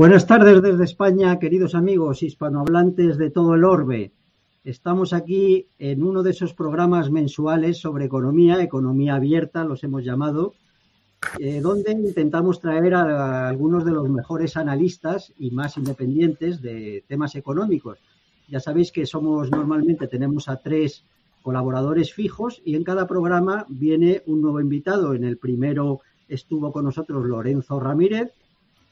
Buenas tardes desde España, queridos amigos hispanohablantes de todo el orbe. Estamos aquí en uno de esos programas mensuales sobre economía, economía abierta, los hemos llamado, eh, donde intentamos traer a, algunos de los mejores analistas y más independientes de temas económicos. Ya sabéis que somos normalmente tenemos a tres colaboradores fijos y en cada programa viene un nuevo invitado. En el primero estuvo con nosotros Lorenzo Ramírez,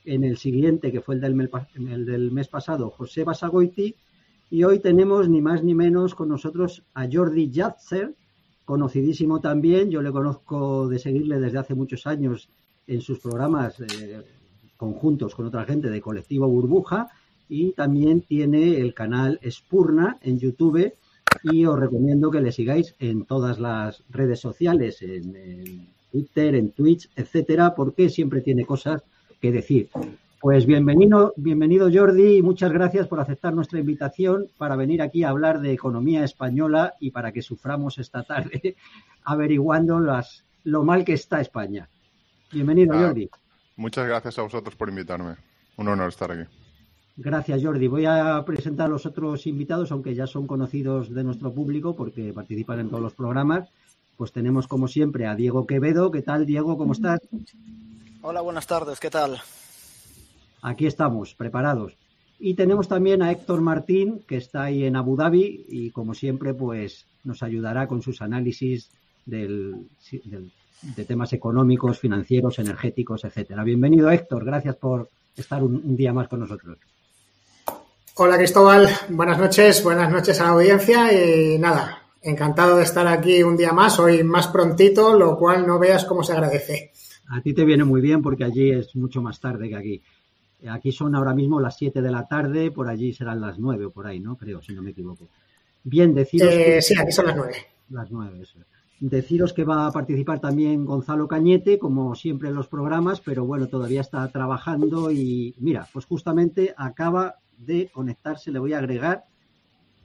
en el siguiente, que fue el del, mes, pasado, José Basagoiti, y hoy tenemos ni más ni menos con nosotros a Jordi Jatzer, conocidísimo también, yo le conozco de seguirle desde hace muchos años en sus programas eh, conjuntos con otra gente de Colectivo Burbuja y también tiene el canal Spurna en YouTube y os recomiendo que le sigáis en todas las redes sociales, en, en Twitter, en Twitch, etcétera, porque siempre tiene cosas que decir. Pues bienvenido, bienvenido Jordi y muchas gracias por aceptar nuestra invitación para venir aquí a hablar de economía española y para que suframos esta tarde averiguando las, lo mal que está España. Bienvenido ah, Jordi. Muchas gracias a vosotros por invitarme. Un honor estar aquí. Gracias Jordi. Voy a presentar a los otros invitados, aunque ya son conocidos de nuestro público porque participan en todos los programas. Pues tenemos como siempre a Diego Quevedo. ¿Qué tal Diego? ¿Cómo estás? Hola, buenas tardes. ¿Qué tal? aquí estamos, preparados. Y tenemos también a Héctor Martín, que está ahí en Abu Dhabi y como siempre, pues nos ayudará con sus análisis del, del, de temas económicos, financieros, energéticos, etcétera. Bienvenido, Héctor. Gracias por estar un, un, día más con nosotros. Hola, Cristóbal. Buenas noches. Buenas noches a la audiencia y nada, encantado de estar aquí un día más, hoy más prontito, lo cual no veas cómo se agradece. A ti te viene muy bien porque allí es mucho más tarde que aquí. Aquí son ahora mismo las 7 de la tarde, por allí serán las 9 o por ahí, ¿no? Creo, si no me equivoco. Bien, deciros. Eh, que... Sí, aquí son las 9. Las 9, eso. Deciros que va a participar también Gonzalo Cañete, como siempre en los programas, pero bueno, todavía está trabajando y mira, pues justamente acaba de conectarse, le voy a agregar.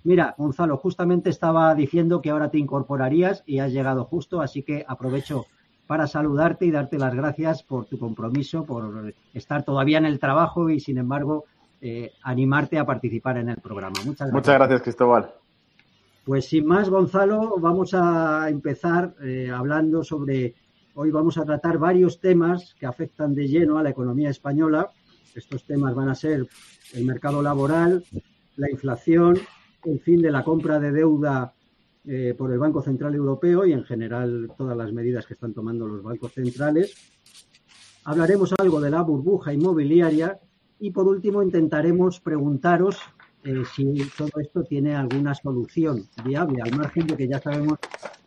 Mira, Gonzalo, justamente estaba diciendo que ahora te incorporarías y has llegado justo, así que aprovecho para saludarte y darte las gracias por tu compromiso, por estar todavía en el trabajo y, sin embargo, eh, animarte a participar en el programa. Muchas gracias. Muchas gracias, Cristóbal. Pues sin más, Gonzalo, vamos a empezar eh, hablando sobre, hoy vamos a tratar varios temas que afectan de lleno a la economía española. Estos temas van a ser el mercado laboral, la inflación, el fin de la compra de deuda eh, por el Banco Central Europeo y en general todas las medidas que están tomando los bancos centrales. Hablaremos algo de la burbuja inmobiliaria y por último intentaremos preguntaros eh, si todo esto tiene alguna solución viable, al margen de que ya sabemos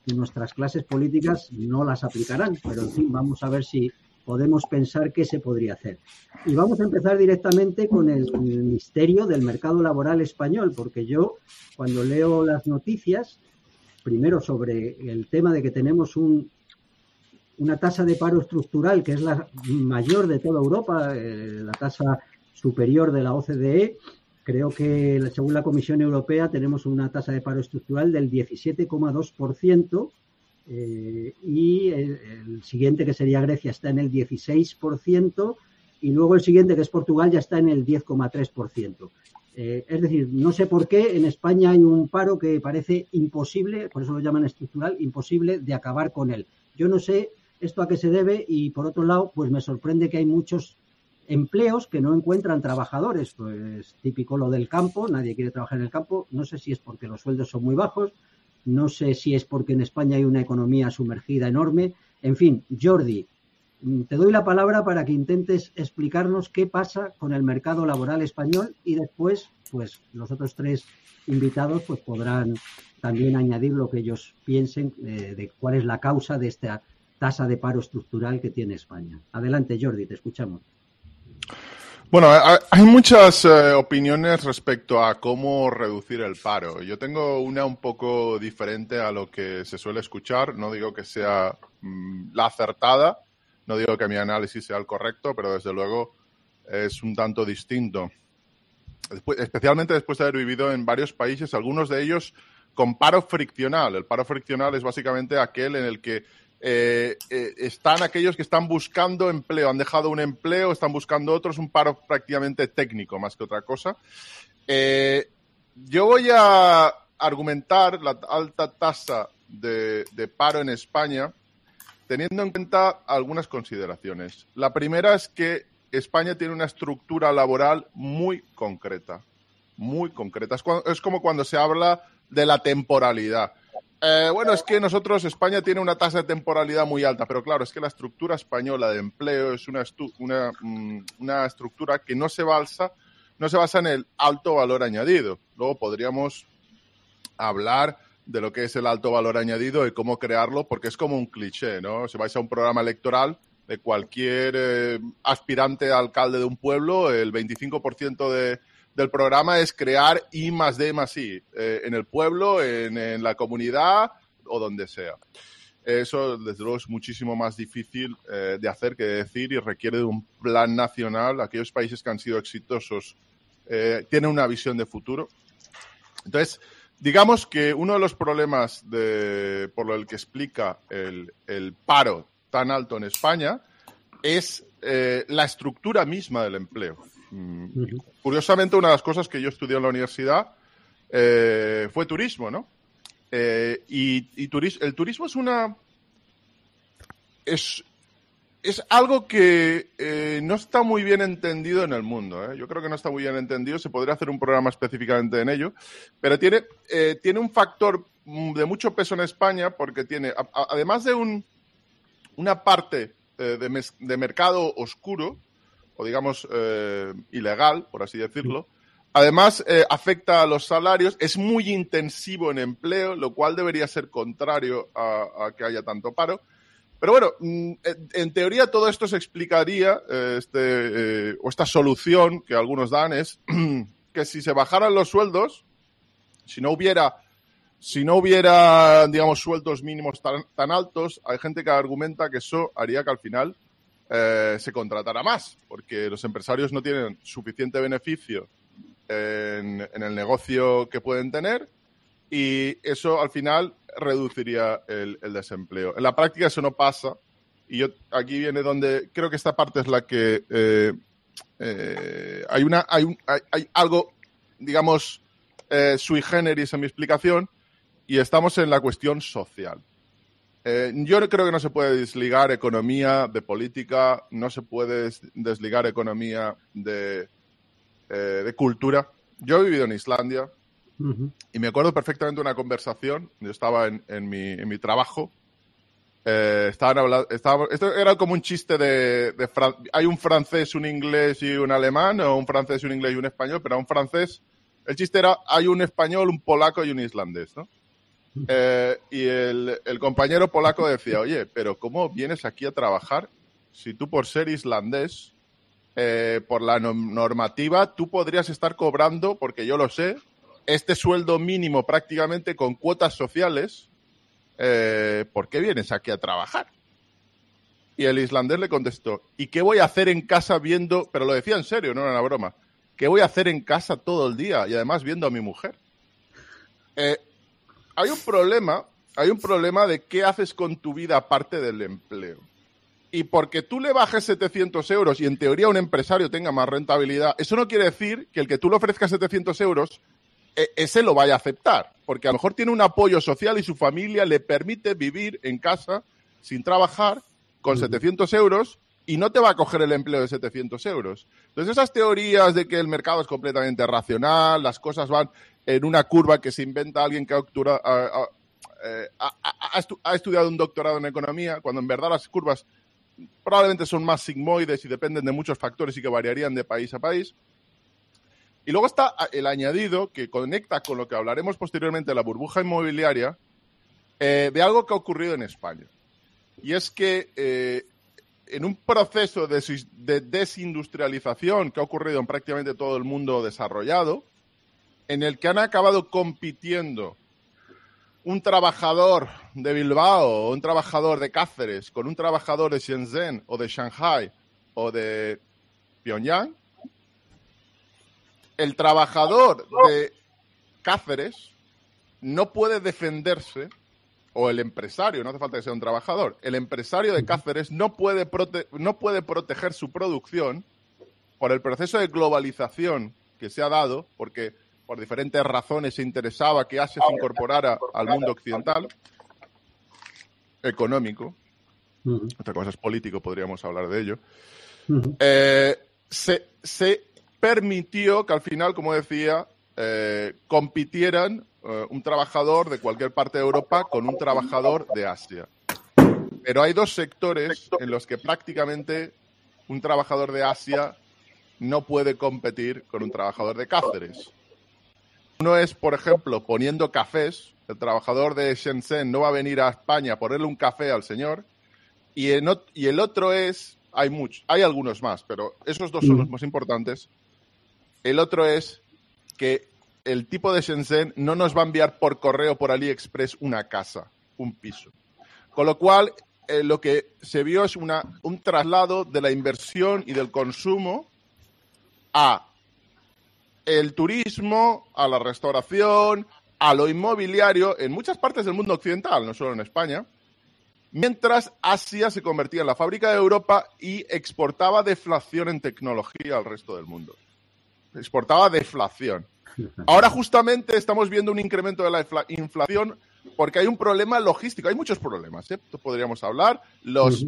que nuestras clases políticas no las aplicarán, pero en fin, vamos a ver si podemos pensar qué se podría hacer. Y vamos a empezar directamente con el, el misterio del mercado laboral español, porque yo cuando leo las noticias primero sobre el tema de que tenemos un, una tasa de paro estructural que es la mayor de toda Europa, eh, la tasa superior de la OCDE. Creo que según la Comisión Europea tenemos una tasa de paro estructural del 17,2% eh, y el, siguiente que sería Grecia está en el 16% y luego el siguiente que es Portugal ya está en el 10,3%. Eh, es decir, no sé por qué en España hay un paro que parece imposible, por eso lo llaman estructural, imposible de acabar con él. Yo no sé esto a qué se debe y por otro lado, pues me sorprende que hay muchos empleos que no encuentran trabajadores, pues típico lo del campo, nadie quiere trabajar en el campo, no sé si es porque los sueldos son muy bajos, no sé si es porque en España hay una economía sumergida enorme, en fin, Jordi, te doy la palabra para que intentes explicarnos qué pasa con el mercado laboral español y después, pues los otros tres invitados pues podrán también añadir lo que ellos piensen eh, de cuál es la causa de esta tasa de paro estructural que tiene España. Adelante, Jordi, te escuchamos. Bueno, hay muchas eh, opiniones respecto a cómo reducir el paro. Yo tengo una un poco diferente a lo que se suele escuchar. No digo que sea mmm, la acertada, no digo que mi análisis sea el correcto, pero desde luego es un tanto distinto. Especialmente después de haber vivido en varios países, algunos de ellos con paro friccional. El paro friccional es básicamente aquel en el que eh, eh, están aquellos que están buscando empleo, han dejado un empleo, están buscando otros, un paro prácticamente técnico más que otra cosa. Eh, yo voy a argumentar la alta tasa de paro en España teniendo en cuenta algunas consideraciones. La primera es que España tiene una estructura laboral muy concreta, muy concreta. Es, como cuando se habla de la temporalidad. Eh, bueno, es que nosotros, España tiene una tasa de temporalidad muy alta, pero claro, es que la estructura española de empleo es una, una, mm, una estructura que no se, balsa, no se basa en el alto valor añadido. Luego podríamos hablar de lo que es el alto valor añadido y cómo crearlo, porque es como un cliché, ¿no? Si vais a un programa electoral de cualquier eh, aspirante alcalde de un pueblo, el 25% de, del programa es crear I más D más I eh, en el pueblo, en, la comunidad o donde sea. Eso, desde luego, es muchísimo más difícil eh, de hacer que de decir y requiere de un plan nacional. Aquellos países que han sido exitosos tienen una visión de futuro. Entonces, digamos que uno de los problemas de, por el que explica el, el paro tan alto en España es eh, la estructura misma del empleo. Mm, curiosamente, una de las cosas que yo estudié en la universidad eh, fue turismo, ¿no? Eh, y, y el turismo es una... Es, es algo que eh, no está muy bien entendido en el mundo. ¿eh? Yo creo que no está muy bien entendido. Se podría hacer un programa específicamente en ello. Pero tiene, eh, tiene un factor de mucho peso en España porque tiene, además de un, una parte de, de, mercado oscuro, o digamos ilegal, por así decirlo, Además, afecta a los salarios, es muy intensivo en empleo, lo cual debería ser contrario a que haya tanto paro. Pero bueno, mm, en teoría todo esto se explicaría, eh, este, eh, o esta solución que algunos dan es que si se bajaran los sueldos, si no hubiera, si no hubiera, digamos, sueldos mínimos tan, altos, hay gente que argumenta que eso haría que al final eh, se contratara más, porque los empresarios no tienen suficiente beneficio en, en el negocio que pueden tener y eso al final reduciría el, desempleo. En la práctica eso no pasa y yo aquí viene donde creo que esta parte es la que eh, eh, hay una hay, hay, algo digamos eh, sui generis en mi explicación y estamos en la cuestión social. yo creo que no se puede desligar economía de política, no se puede desligar economía de, de cultura. Yo he vivido en Islandia, y me acuerdo perfectamente una conversación, yo estaba en, en, mi, en mi, trabajo, eh, estaban hablando, esto era como un chiste de, de hay un francés, un inglés y un alemán, o un francés, un inglés y un español, pero a un francés, el chiste era, hay un español, un polaco y un islandés, ¿no? Eh, y el, el, compañero polaco decía, oye, pero ¿cómo vienes aquí a trabajar si tú por ser islandés, eh, por la normativa, tú podrías estar cobrando, porque yo lo sé, este sueldo mínimo prácticamente con cuotas sociales, eh, ¿por qué vienes aquí a trabajar? Y el islandés le contestó, ¿y qué voy a hacer en casa viendo, pero lo decía en serio, no era una broma, ¿qué voy a hacer en casa todo el día y además viendo a mi mujer? Eh, hay un problema, hay un problema de qué haces con tu vida aparte del empleo. Y porque tú le bajes 700 euros y en teoría un empresario tenga más rentabilidad, eso no quiere decir que el que tú le ofrezcas 700 euros ese lo vaya a aceptar, porque a lo mejor tiene un apoyo social y su familia le permite vivir en casa sin trabajar con 700 euros y no te va a coger el empleo de 700 euros. Entonces esas teorías de que el mercado es completamente racional, las cosas van en una curva que se inventa alguien que ha, eh, ha estudiado un doctorado en economía, cuando en verdad las curvas probablemente son más sigmoides y dependen de muchos factores y que variarían de país a país. Y luego está el añadido que conecta con lo que hablaremos posteriormente de la burbuja inmobiliaria, eh, de algo que ha ocurrido en España. Y es que eh, en un proceso de, de, desindustrialización que ha ocurrido en prácticamente todo el mundo desarrollado, en el que han acabado compitiendo un trabajador de Bilbao o un trabajador de Cáceres con un trabajador de Shenzhen o de Shanghai o de Pyongyang, el trabajador de Cáceres no puede defenderse o el empresario, no hace falta que sea un trabajador, el empresario de Cáceres no puede, no puede proteger su producción por el proceso de globalización que se ha dado, porque por diferentes razones se interesaba que Asia se incorporara al mundo occidental, económico, otra cosa es político, podríamos hablar de ello, eh, se, se, permitió que al final, como decía, eh, compitieran eh, un trabajador de cualquier parte de Europa con un trabajador de Asia. Pero hay dos sectores en los que prácticamente un trabajador de Asia no puede competir con un trabajador de Cáceres. Uno es, por ejemplo, poniendo cafés. El trabajador de Shenzhen no va a venir a España a ponerle un café al señor. Y, y el otro es, hay muchos, hay algunos más, pero esos dos son los más importantes. El otro es que el tipo de Shenzhen no nos va a enviar por correo por AliExpress una casa, un piso. Con lo cual, eh, lo que se vio es una, un traslado de la inversión y del consumo a el turismo, a la restauración, a lo inmobiliario en muchas partes del mundo occidental, no solo en España, mientras Asia se convertía en la fábrica de Europa y exportaba deflación en tecnología al resto del mundo. Exportaba deflación. Ahora justamente estamos viendo un incremento de la inflación porque hay un problema logístico. Hay muchos problemas, ¿eh? podríamos hablar. Los,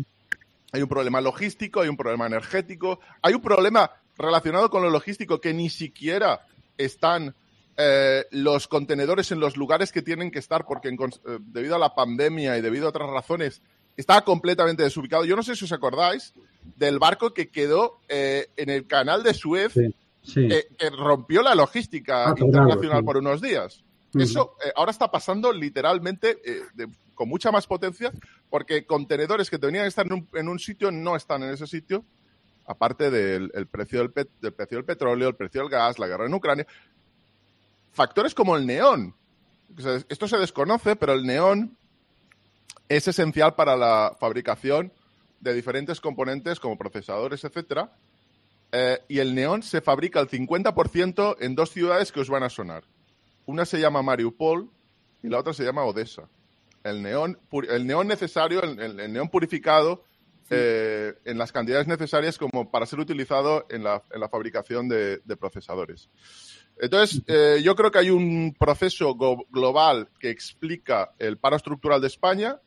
Hay un problema logístico, hay un problema energético, hay un problema relacionado con lo logístico que ni siquiera están eh, los contenedores en los lugares que tienen que estar porque eh, debido a la pandemia y debido a otras razones está completamente desubicado. Yo no sé si os acordáis del barco que quedó en el canal de Suez que rompió la logística ah, internacional por unos días. Eso eh, ahora está pasando literalmente eh, con mucha más potencia porque contenedores que tenían que estar en un, sitio no están en ese sitio, aparte del precio del, precio del petróleo, el precio del gas, la guerra en Ucrania. Factores como el neón. esto se desconoce, pero el neón es esencial para la fabricación de diferentes componentes como procesadores, etcétera. Eh, y el neón se fabrica al 50% en dos ciudades que os van a sonar. Una se llama Mariupol y la otra se llama Odessa. El neón, el neón necesario, el, neón purificado, eh, en las cantidades necesarias como para ser utilizado en la, fabricación de, procesadores. Entonces, eh, yo creo que hay un proceso global que explica el paro estructural de España,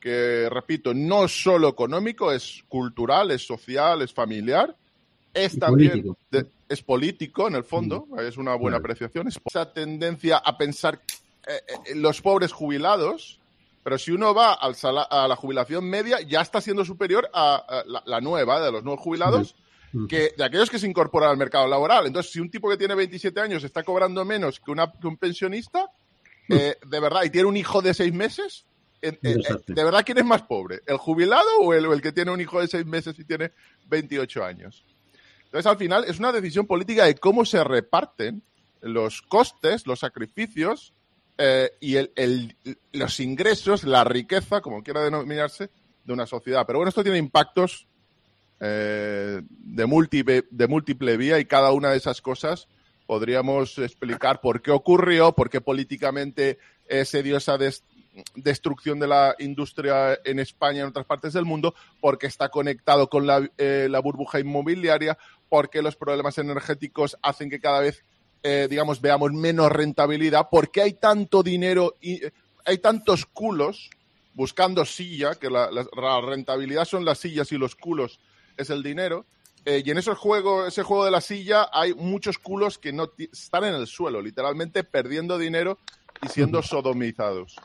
que, repito, no es solo económico, es cultural, es social, es familiar, es también es político en el fondo, mm. es una buena apreciación, es esa tendencia a pensar eh, eh, los pobres jubilados, pero si uno va al a la jubilación media ya está siendo superior a, la, nueva de los nuevos jubilados. Que de aquellos que se incorporan al mercado laboral. Entonces, si un tipo que tiene 27 años está cobrando menos que, una, un pensionista, eh, de verdad, y tiene un hijo de seis meses, ¿de verdad quién es más pobre? ¿El jubilado o el, el, que tiene un hijo de seis meses y tiene 28 años? Entonces, al final, es una decisión política de cómo se reparten los costes, los sacrificios eh, y los ingresos, la riqueza, como quiera denominarse, de una sociedad. Pero bueno, esto tiene impactos eh, de, múltiple, de múltiple vía y cada una de esas cosas podríamos explicar por qué ocurrió, por qué políticamente eh, se dio esa destrucción de la industria en España y en otras partes del mundo, porque está conectado con la, la burbuja inmobiliaria, porque los problemas energéticos hacen que cada vez, eh, digamos, veamos menos rentabilidad, porque hay tanto dinero y eh, hay tantos culos buscando silla, que la, rentabilidad son las sillas y los culos es el dinero. Eh, y en ese juego, ese juego de la silla hay muchos culos que no están en el suelo, literalmente perdiendo dinero y siendo sodomizados.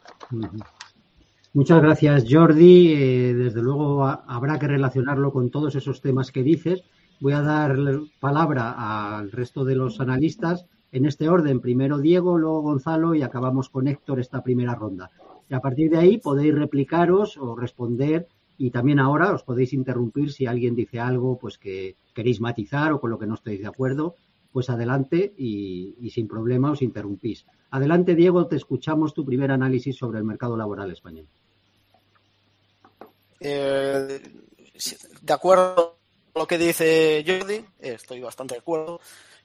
Muchas gracias, Jordi. desde luego habrá que relacionarlo con todos esos temas que dices. Voy a dar palabra al resto de los analistas en este orden. Primero Diego, luego Gonzalo y acabamos con Héctor esta primera ronda. Y a partir de ahí podéis replicaros o responder y también ahora os podéis interrumpir si alguien dice algo pues que queréis matizar o con lo que no estéis de acuerdo, pues adelante y, sin problema os interrumpís. Adelante Diego, te escuchamos tu primer análisis sobre el mercado laboral español. Eh, de acuerdo lo que dice Jordi, estoy bastante de acuerdo.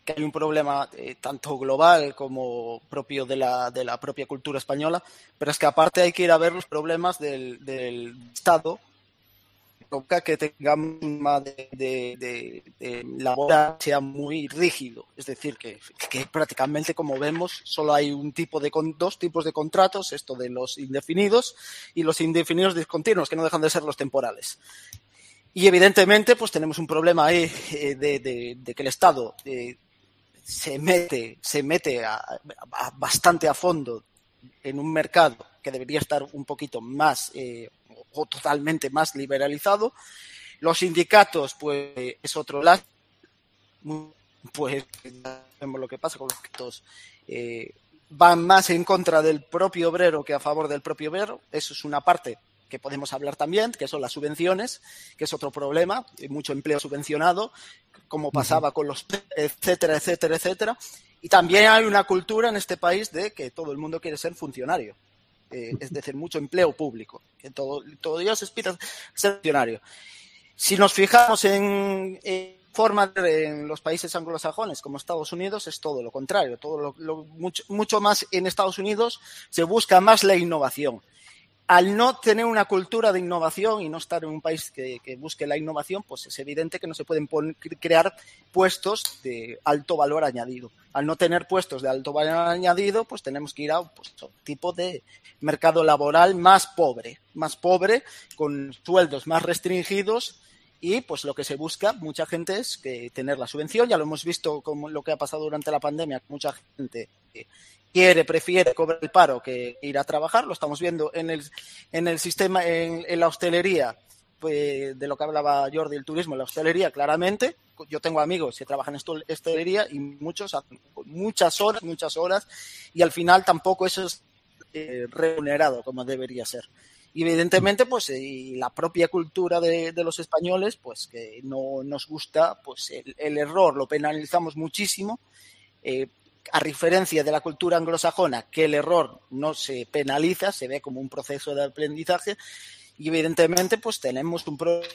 que hay un problema eh, tanto global como propio de la, de la propia cultura española, pero es que aparte hay que ir a ver los problemas del Estado que tengamos un de, de, de, sea muy rígido. Es decir, que, que, prácticamente, como vemos, solo hay un tipo de dos tipos de contratos, esto de los indefinidos y los indefinidos discontinuos, que no dejan de ser los temporales. Y evidentemente, pues tenemos un problema ahí eh, de, que el Estado eh, se mete, se mete bastante a fondo en un mercado que debería estar un poquito más eh, o totalmente más liberalizado. Los sindicatos, pues es otro lado. Pues vemos lo que pasa con los sindicatos. Eh, van más en contra del propio obrero que a favor del propio obrero. Eso es una parte que podemos hablar también, que son las subvenciones, que es otro problema, mucho empleo subvencionado, como pasaba con los etcétera, etcétera, etcétera. Y también hay una cultura en este país de que todo el mundo quiere ser funcionario. Eh, es decir, mucho empleo público, que todo, todo Dios aspira ser funcionario. Si nos fijamos en, en forma de, en los países anglosajones como Estados Unidos es todo lo contrario, todo lo, mucho, mucho más en Estados Unidos se busca más la innovación al no tener una cultura de innovación y no estar en un país que, que busque la innovación, pues es evidente que no se pueden crear puestos de alto valor añadido. Al no tener puestos de alto valor añadido, pues tenemos que ir a pues, un tipo de mercado laboral más pobre, más pobre, con sueldos más restringidos y pues lo que se busca mucha gente es que tener la subvención ya lo hemos visto como lo que ha pasado durante la pandemia mucha gente quiere, prefiere cobrar el paro que ir a trabajar. Lo estamos viendo en el, en el sistema, en, la hostelería, pues, de lo que hablaba Jordi, el turismo, la hostelería, claramente. Yo tengo amigos que trabajan en hostelería y muchos, muchas horas, muchas horas, y al final tampoco eso es eh, remunerado como debería ser. Y evidentemente, pues y la propia cultura de, los españoles, pues que no nos gusta, pues el, el error lo penalizamos muchísimo. Eh, a diferencia de la cultura anglosajona, que el error no se penaliza, se ve como un proceso de aprendizaje, y evidentemente pues tenemos un problema,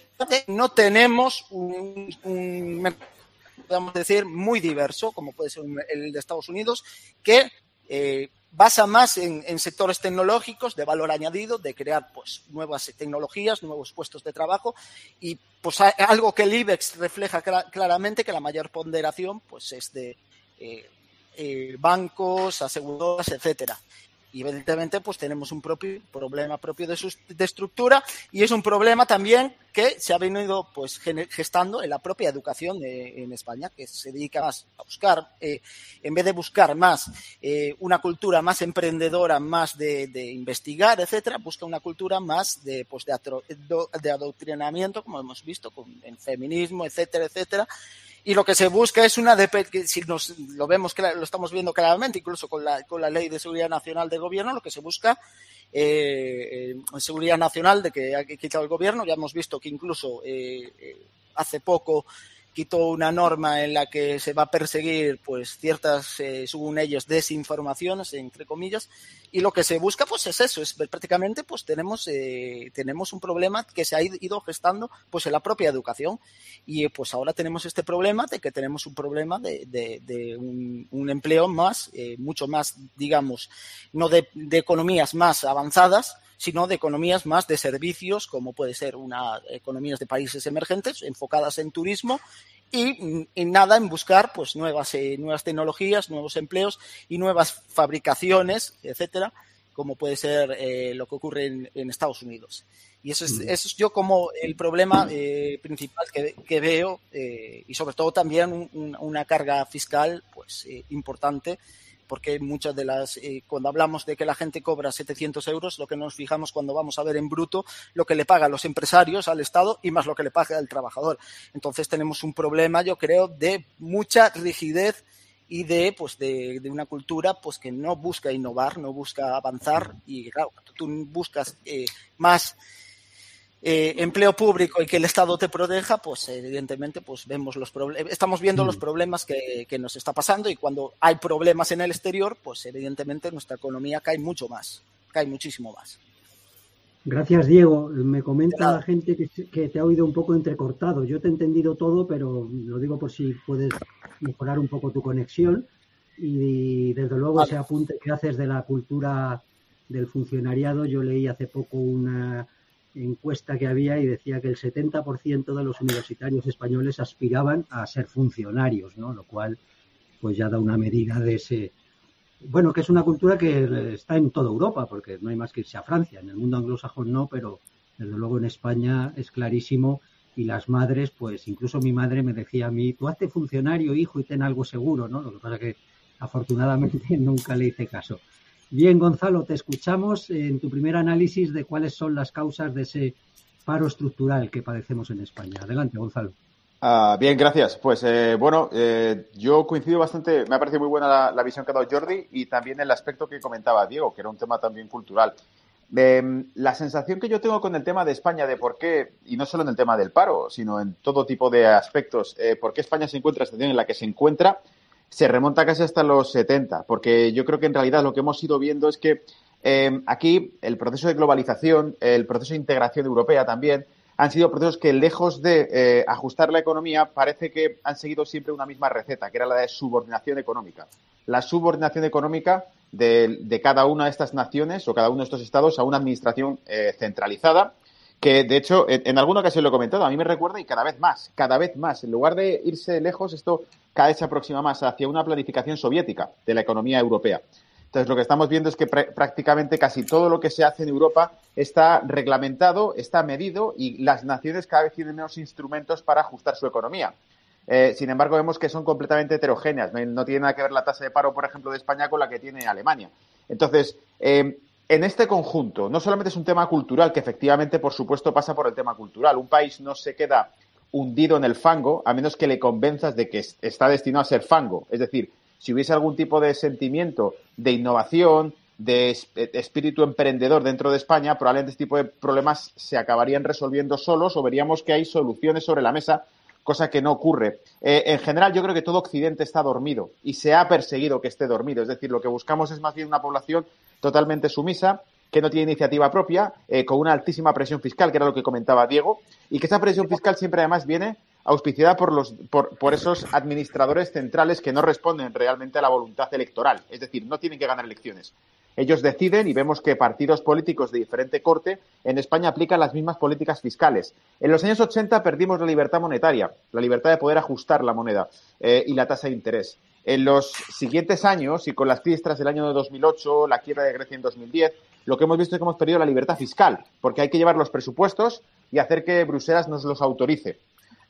no tenemos un, un podemos decir, muy diverso, como puede ser el de Estados Unidos, que eh, basa más en, sectores tecnológicos de valor añadido, de crear pues nuevas tecnologías, nuevos puestos de trabajo y pues algo que el IBEX refleja claramente que la mayor ponderación pues es de eh, eh, bancos, aseguradoras, etcétera. Y evidentemente, pues tenemos un propio problema propio de, su, estructura y es un problema también que se ha venido pues gestando en la propia educación de, en España, que se dedica más a buscar, eh, en vez de buscar más eh, una cultura más emprendedora, más de, de, investigar, etcétera, busca una cultura más de, pues, de adoctrinamiento, como hemos visto con el feminismo, etcétera, etcétera y lo que se busca es una si nos lo vemos lo estamos viendo claramente incluso con la con la ley de seguridad nacional del gobierno lo que se busca eh, eh, seguridad nacional de que ha quitado el gobierno. Ya hemos visto que incluso eh, eh hace poco quitó una norma en la que se va a perseguir pues ciertas, eh, según ellos, desinformaciones, entre comillas, y lo que se busca pues es eso, es prácticamente pues tenemos, eh, tenemos un problema que se ha ido gestando pues en la propia educación. Y pues ahora tenemos este problema de que tenemos un problema de, de, un, un, empleo más, eh, mucho más, digamos, no de, de economías más avanzadas, sino de economías más de servicios, como puede ser una economías de países emergentes enfocadas en turismo y, y nada en buscar pues nuevas eh, nuevas tecnologías, nuevos empleos y nuevas fabricaciones, etcétera, como puede ser eh, lo que ocurre en, en, Estados Unidos. Y eso es, eso es yo como el problema eh, principal que, que veo eh, y sobre todo también un, un, una carga fiscal pues eh, importante porque muchas de las, eh, cuando hablamos de que la gente cobra 700 euros, lo que nos fijamos cuando vamos a ver en bruto lo que le pagan los empresarios al Estado y más lo que le paga el trabajador. Entonces tenemos un problema, yo creo, de mucha rigidez y de pues de, de, una cultura pues que no busca innovar, no busca avanzar y claro, tú buscas eh, más eh, empleo público y que el Estado te proteja, pues evidentemente pues vemos los estamos viendo mm. los problemas que, que, nos está pasando y cuando hay problemas en el exterior, pues evidentemente nuestra economía cae mucho más, cae muchísimo más. Gracias, Diego. Me comenta la gente que, que, te ha oído un poco entrecortado. Yo te he entendido todo, pero lo digo por si puedes mejorar un poco tu conexión y desde luego ese apunte que haces de la cultura del funcionariado, yo leí hace poco una encuesta que había y decía que el 70% de los universitarios españoles aspiraban a ser funcionarios, ¿no? Lo cual pues ya da una medida de ese bueno, que es una cultura que está en toda Europa, porque no hay más que irse a Francia, en el mundo anglosajón no, pero desde luego en España es clarísimo y las madres, pues incluso mi madre me decía a mí, tú hazte funcionario, hijo, y ten algo seguro, ¿no? Lo que pasa que afortunadamente nunca le hice caso. Bien, Gonzalo, te escuchamos en tu primer análisis de cuáles son las causas de ese paro estructural que padecemos en España. Adelante, Gonzalo. Ah, bien, gracias. Pues eh, bueno, eh, yo coincido bastante, me ha parecido muy buena la, visión que ha dado Jordi y también el aspecto que comentaba Diego, que era un tema también cultural. Em, la sensación que yo tengo con el tema de España, de por qué, y no solo en el tema del paro, sino en todo tipo de aspectos, eh, por qué España se encuentra en la situación en la que se encuentra, se remonta casi hasta los 70, porque yo creo que en realidad lo que hemos ido viendo es que em, aquí el proceso de globalización, el proceso de integración europea también, han sido procesos que, lejos de eh, ajustar la economía, parece que han seguido siempre una misma receta, que era la de subordinación económica. La subordinación económica de, cada una de estas naciones o cada uno de estos estados a una administración eh, centralizada, que de hecho en, alguna ocasión lo he comentado, a mí me recuerda y cada vez más, cada vez más, en lugar de irse lejos, esto cada vez se aproxima más hacia una planificación soviética de la economía europea. Entonces, lo que estamos viendo es que prácticamente casi todo lo que se hace en Europa está reglamentado, está medido y las naciones cada vez tienen menos instrumentos para ajustar su economía. Eh, sin embargo, vemos que son completamente heterogéneas. No, tiene nada que ver la tasa de paro, por ejemplo, de España con la que tiene Alemania. Entonces, eh, en este conjunto, no solamente es un tema cultural, que efectivamente, por supuesto, pasa por el tema cultural. Un país no se queda hundido en el fango a menos que le convenzas de que está destinado a ser fango. Es decir, si hubiese algún tipo de sentimiento de innovación, de espíritu emprendedor dentro de España, probablemente este tipo de problemas se acabarían resolviendo solos o veríamos que hay soluciones sobre la mesa, cosa que no ocurre. Eh, en general, yo creo que todo Occidente está dormido y se ha perseguido que esté dormido. Es decir, lo que buscamos es más bien una población totalmente sumisa, que no tiene iniciativa propia, eh, con una altísima presión fiscal, que era lo que comentaba Diego, y que esa presión fiscal siempre además viene auspiciada por, los, por, por, esos administradores centrales que no responden realmente a la voluntad electoral. Es decir, no tienen que ganar elecciones. Ellos deciden y vemos que partidos políticos de diferente corte en España aplican las mismas políticas fiscales. En los años 80 perdimos la libertad monetaria, la libertad de poder ajustar la moneda eh, y la tasa de interés. En los siguientes años, y con las crisis tras el año 2008, la quiebra de Grecia en 2010, lo que hemos visto es que hemos perdido la libertad fiscal, porque hay que llevar los presupuestos y hacer que Bruselas nos los autorice.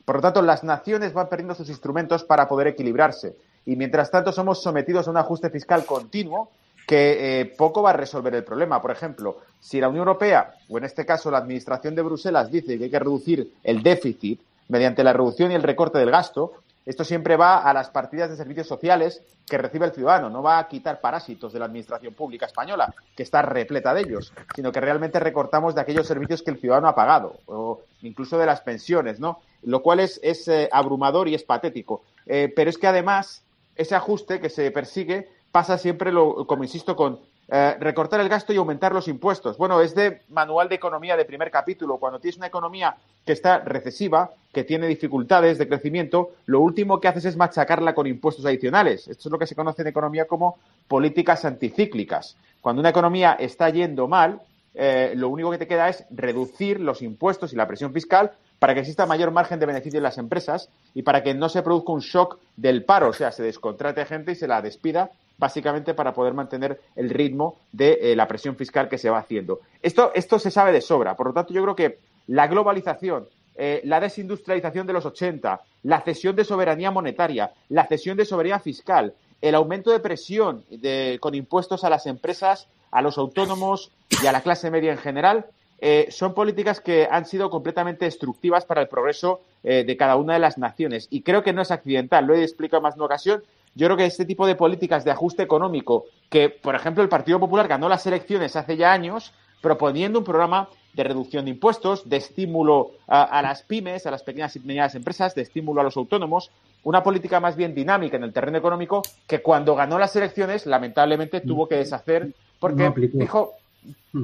Por lo tanto, las naciones van perdiendo sus instrumentos para poder equilibrarse. Y mientras tanto, somos sometidos a un ajuste fiscal continuo que eh, poco va a resolver el problema. Por ejemplo, si la Unión Europea, o en este caso la Administración de Bruselas, dice que hay que reducir el déficit mediante la reducción y el recorte del gasto, esto siempre va a las partidas de servicios sociales que recibe el ciudadano, no va a quitar parásitos de la administración pública española, que está repleta de ellos, sino que realmente recortamos de aquellos servicios que el ciudadano ha pagado, o incluso de las pensiones, ¿no? Lo cual es, eh, abrumador y es patético. Eh, pero es que además, ese ajuste que se persigue pasa siempre, lo, como insisto, con eh, recortar el gasto y aumentar los impuestos. Bueno, es de manual de economía de primer capítulo. Cuando tienes una economía que está recesiva, que tiene dificultades de crecimiento, lo último que haces es machacarla con impuestos adicionales. Esto es lo que se conoce en economía como políticas anticíclicas. Cuando una economía está yendo mal, eh, lo único que te queda es reducir los impuestos y la presión fiscal para que exista mayor margen de beneficio en las empresas y para que no se produzca un shock del paro, o sea, se descontrate gente y se la despida básicamente para poder mantener el ritmo de eh, la presión fiscal que se va haciendo. Esto, esto se sabe de sobra. Por lo tanto, yo creo que la globalización, eh, la desindustrialización de los 80, la cesión de soberanía monetaria, la cesión de soberanía fiscal, el aumento de presión con impuestos a las empresas, a los autónomos y a la clase media en general, eh, son políticas que han sido completamente destructivas para el progreso de cada una de las naciones. Y creo que no es accidental, lo he explicado más de una ocasión, yo creo que este tipo de políticas de ajuste económico, que por ejemplo el Partido Popular ganó las elecciones hace ya años proponiendo un programa de reducción de impuestos, de estímulo a, las pymes, a las pequeñas y medianas empresas, de estímulo a los autónomos, una política más bien dinámica en el terreno económico que cuando ganó las elecciones lamentablemente tuvo que deshacer porque dijo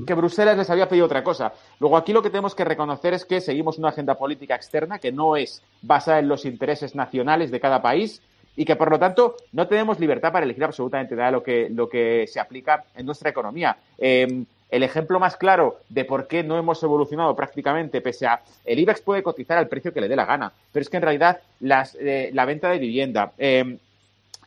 que Bruselas les había pedido otra cosa. Luego aquí lo que tenemos que reconocer es que seguimos una agenda política externa que no es basada en los intereses nacionales de cada país, y que por lo tanto no tenemos libertad para elegir absolutamente nada lo que, lo que se aplica en nuestra economía. Em, el ejemplo más claro de por qué no hemos evolucionado prácticamente, pese a el IBEX puede cotizar al precio que le dé la gana, pero es que en realidad eh, la venta de vivienda, em,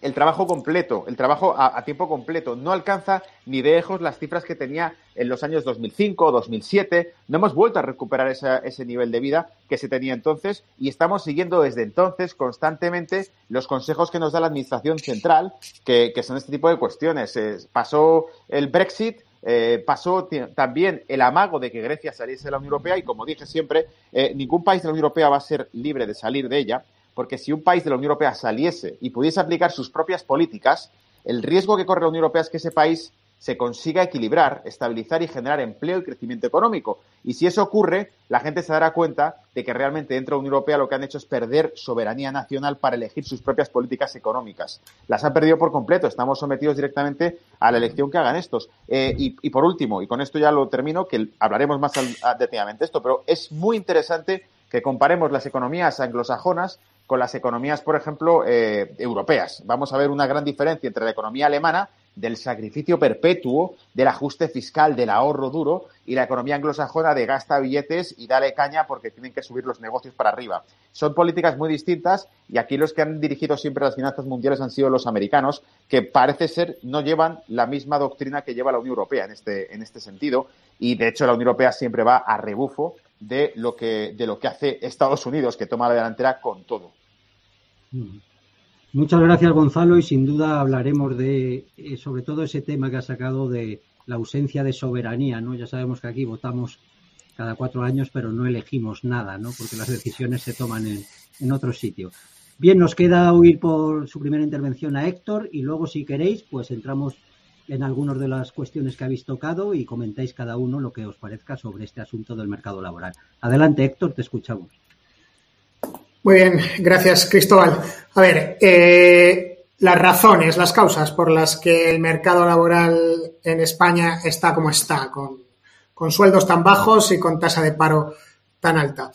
el trabajo completo, el trabajo a, tiempo completo, no alcanza ni de lejos las cifras que tenía en los años 2005 o 2007. No hemos vuelto a recuperar ese nivel de vida que se tenía entonces y estamos siguiendo desde entonces constantemente los consejos que nos da la Administración Central, que, son este tipo de cuestiones. pasó el Brexit, eh, pasó también el amago de que Grecia saliese de la Unión Europea y, como dije siempre, eh, ningún país de la Unión Europea va a ser libre de salir de ella, porque si un país de la Unión Europea saliese y pudiese aplicar sus propias políticas, el riesgo que corre la Unión Europea es que ese país se consiga equilibrar, estabilizar y generar empleo y crecimiento económico. Y si eso ocurre, la gente se dará cuenta de que realmente dentro de la Unión Europea lo que han hecho es perder soberanía nacional para elegir sus propias políticas económicas. Las han perdido por completo. Estamos sometidos directamente a la elección que hagan estos. Eh, y, por último, y con esto ya lo termino, que hablaremos más detenidamente de esto, pero es muy interesante que comparemos las economías anglosajonas con las economías, por ejemplo, eh, europeas. Vamos a ver una gran diferencia entre la economía alemana del sacrificio perpetuo, del ajuste fiscal, del ahorro duro, y la economía anglosajona de gasta billetes y dale caña porque tienen que subir los negocios para arriba. Son políticas muy distintas y aquí los que han dirigido siempre las finanzas mundiales han sido los americanos, que parece ser no llevan la misma doctrina que lleva la Unión Europea en este, en este sentido. Y de hecho la Unión Europea siempre va a rebufo de lo que, de lo que hace Estados Unidos, que toma la delantera con todo. Mm. Muchas gracias, Gonzalo, y sin duda hablaremos de, eh, sobre todo, ese tema que ha sacado de la ausencia de soberanía, ¿no? Ya sabemos que aquí votamos cada cuatro años, pero no elegimos nada, ¿no? Porque las decisiones se toman en, en otro sitio. Bien, nos queda oír por su primera intervención a Héctor y luego, si queréis, pues entramos en algunas de las cuestiones que habéis tocado y comentáis cada uno lo que os parezca sobre este asunto del mercado laboral. Adelante, Héctor, te escuchamos. Muy bien, gracias Cristóbal. A ver, eh, las razones, las causas por las que el mercado laboral en España está como está, con, sueldos tan bajos y con tasa de paro tan alta.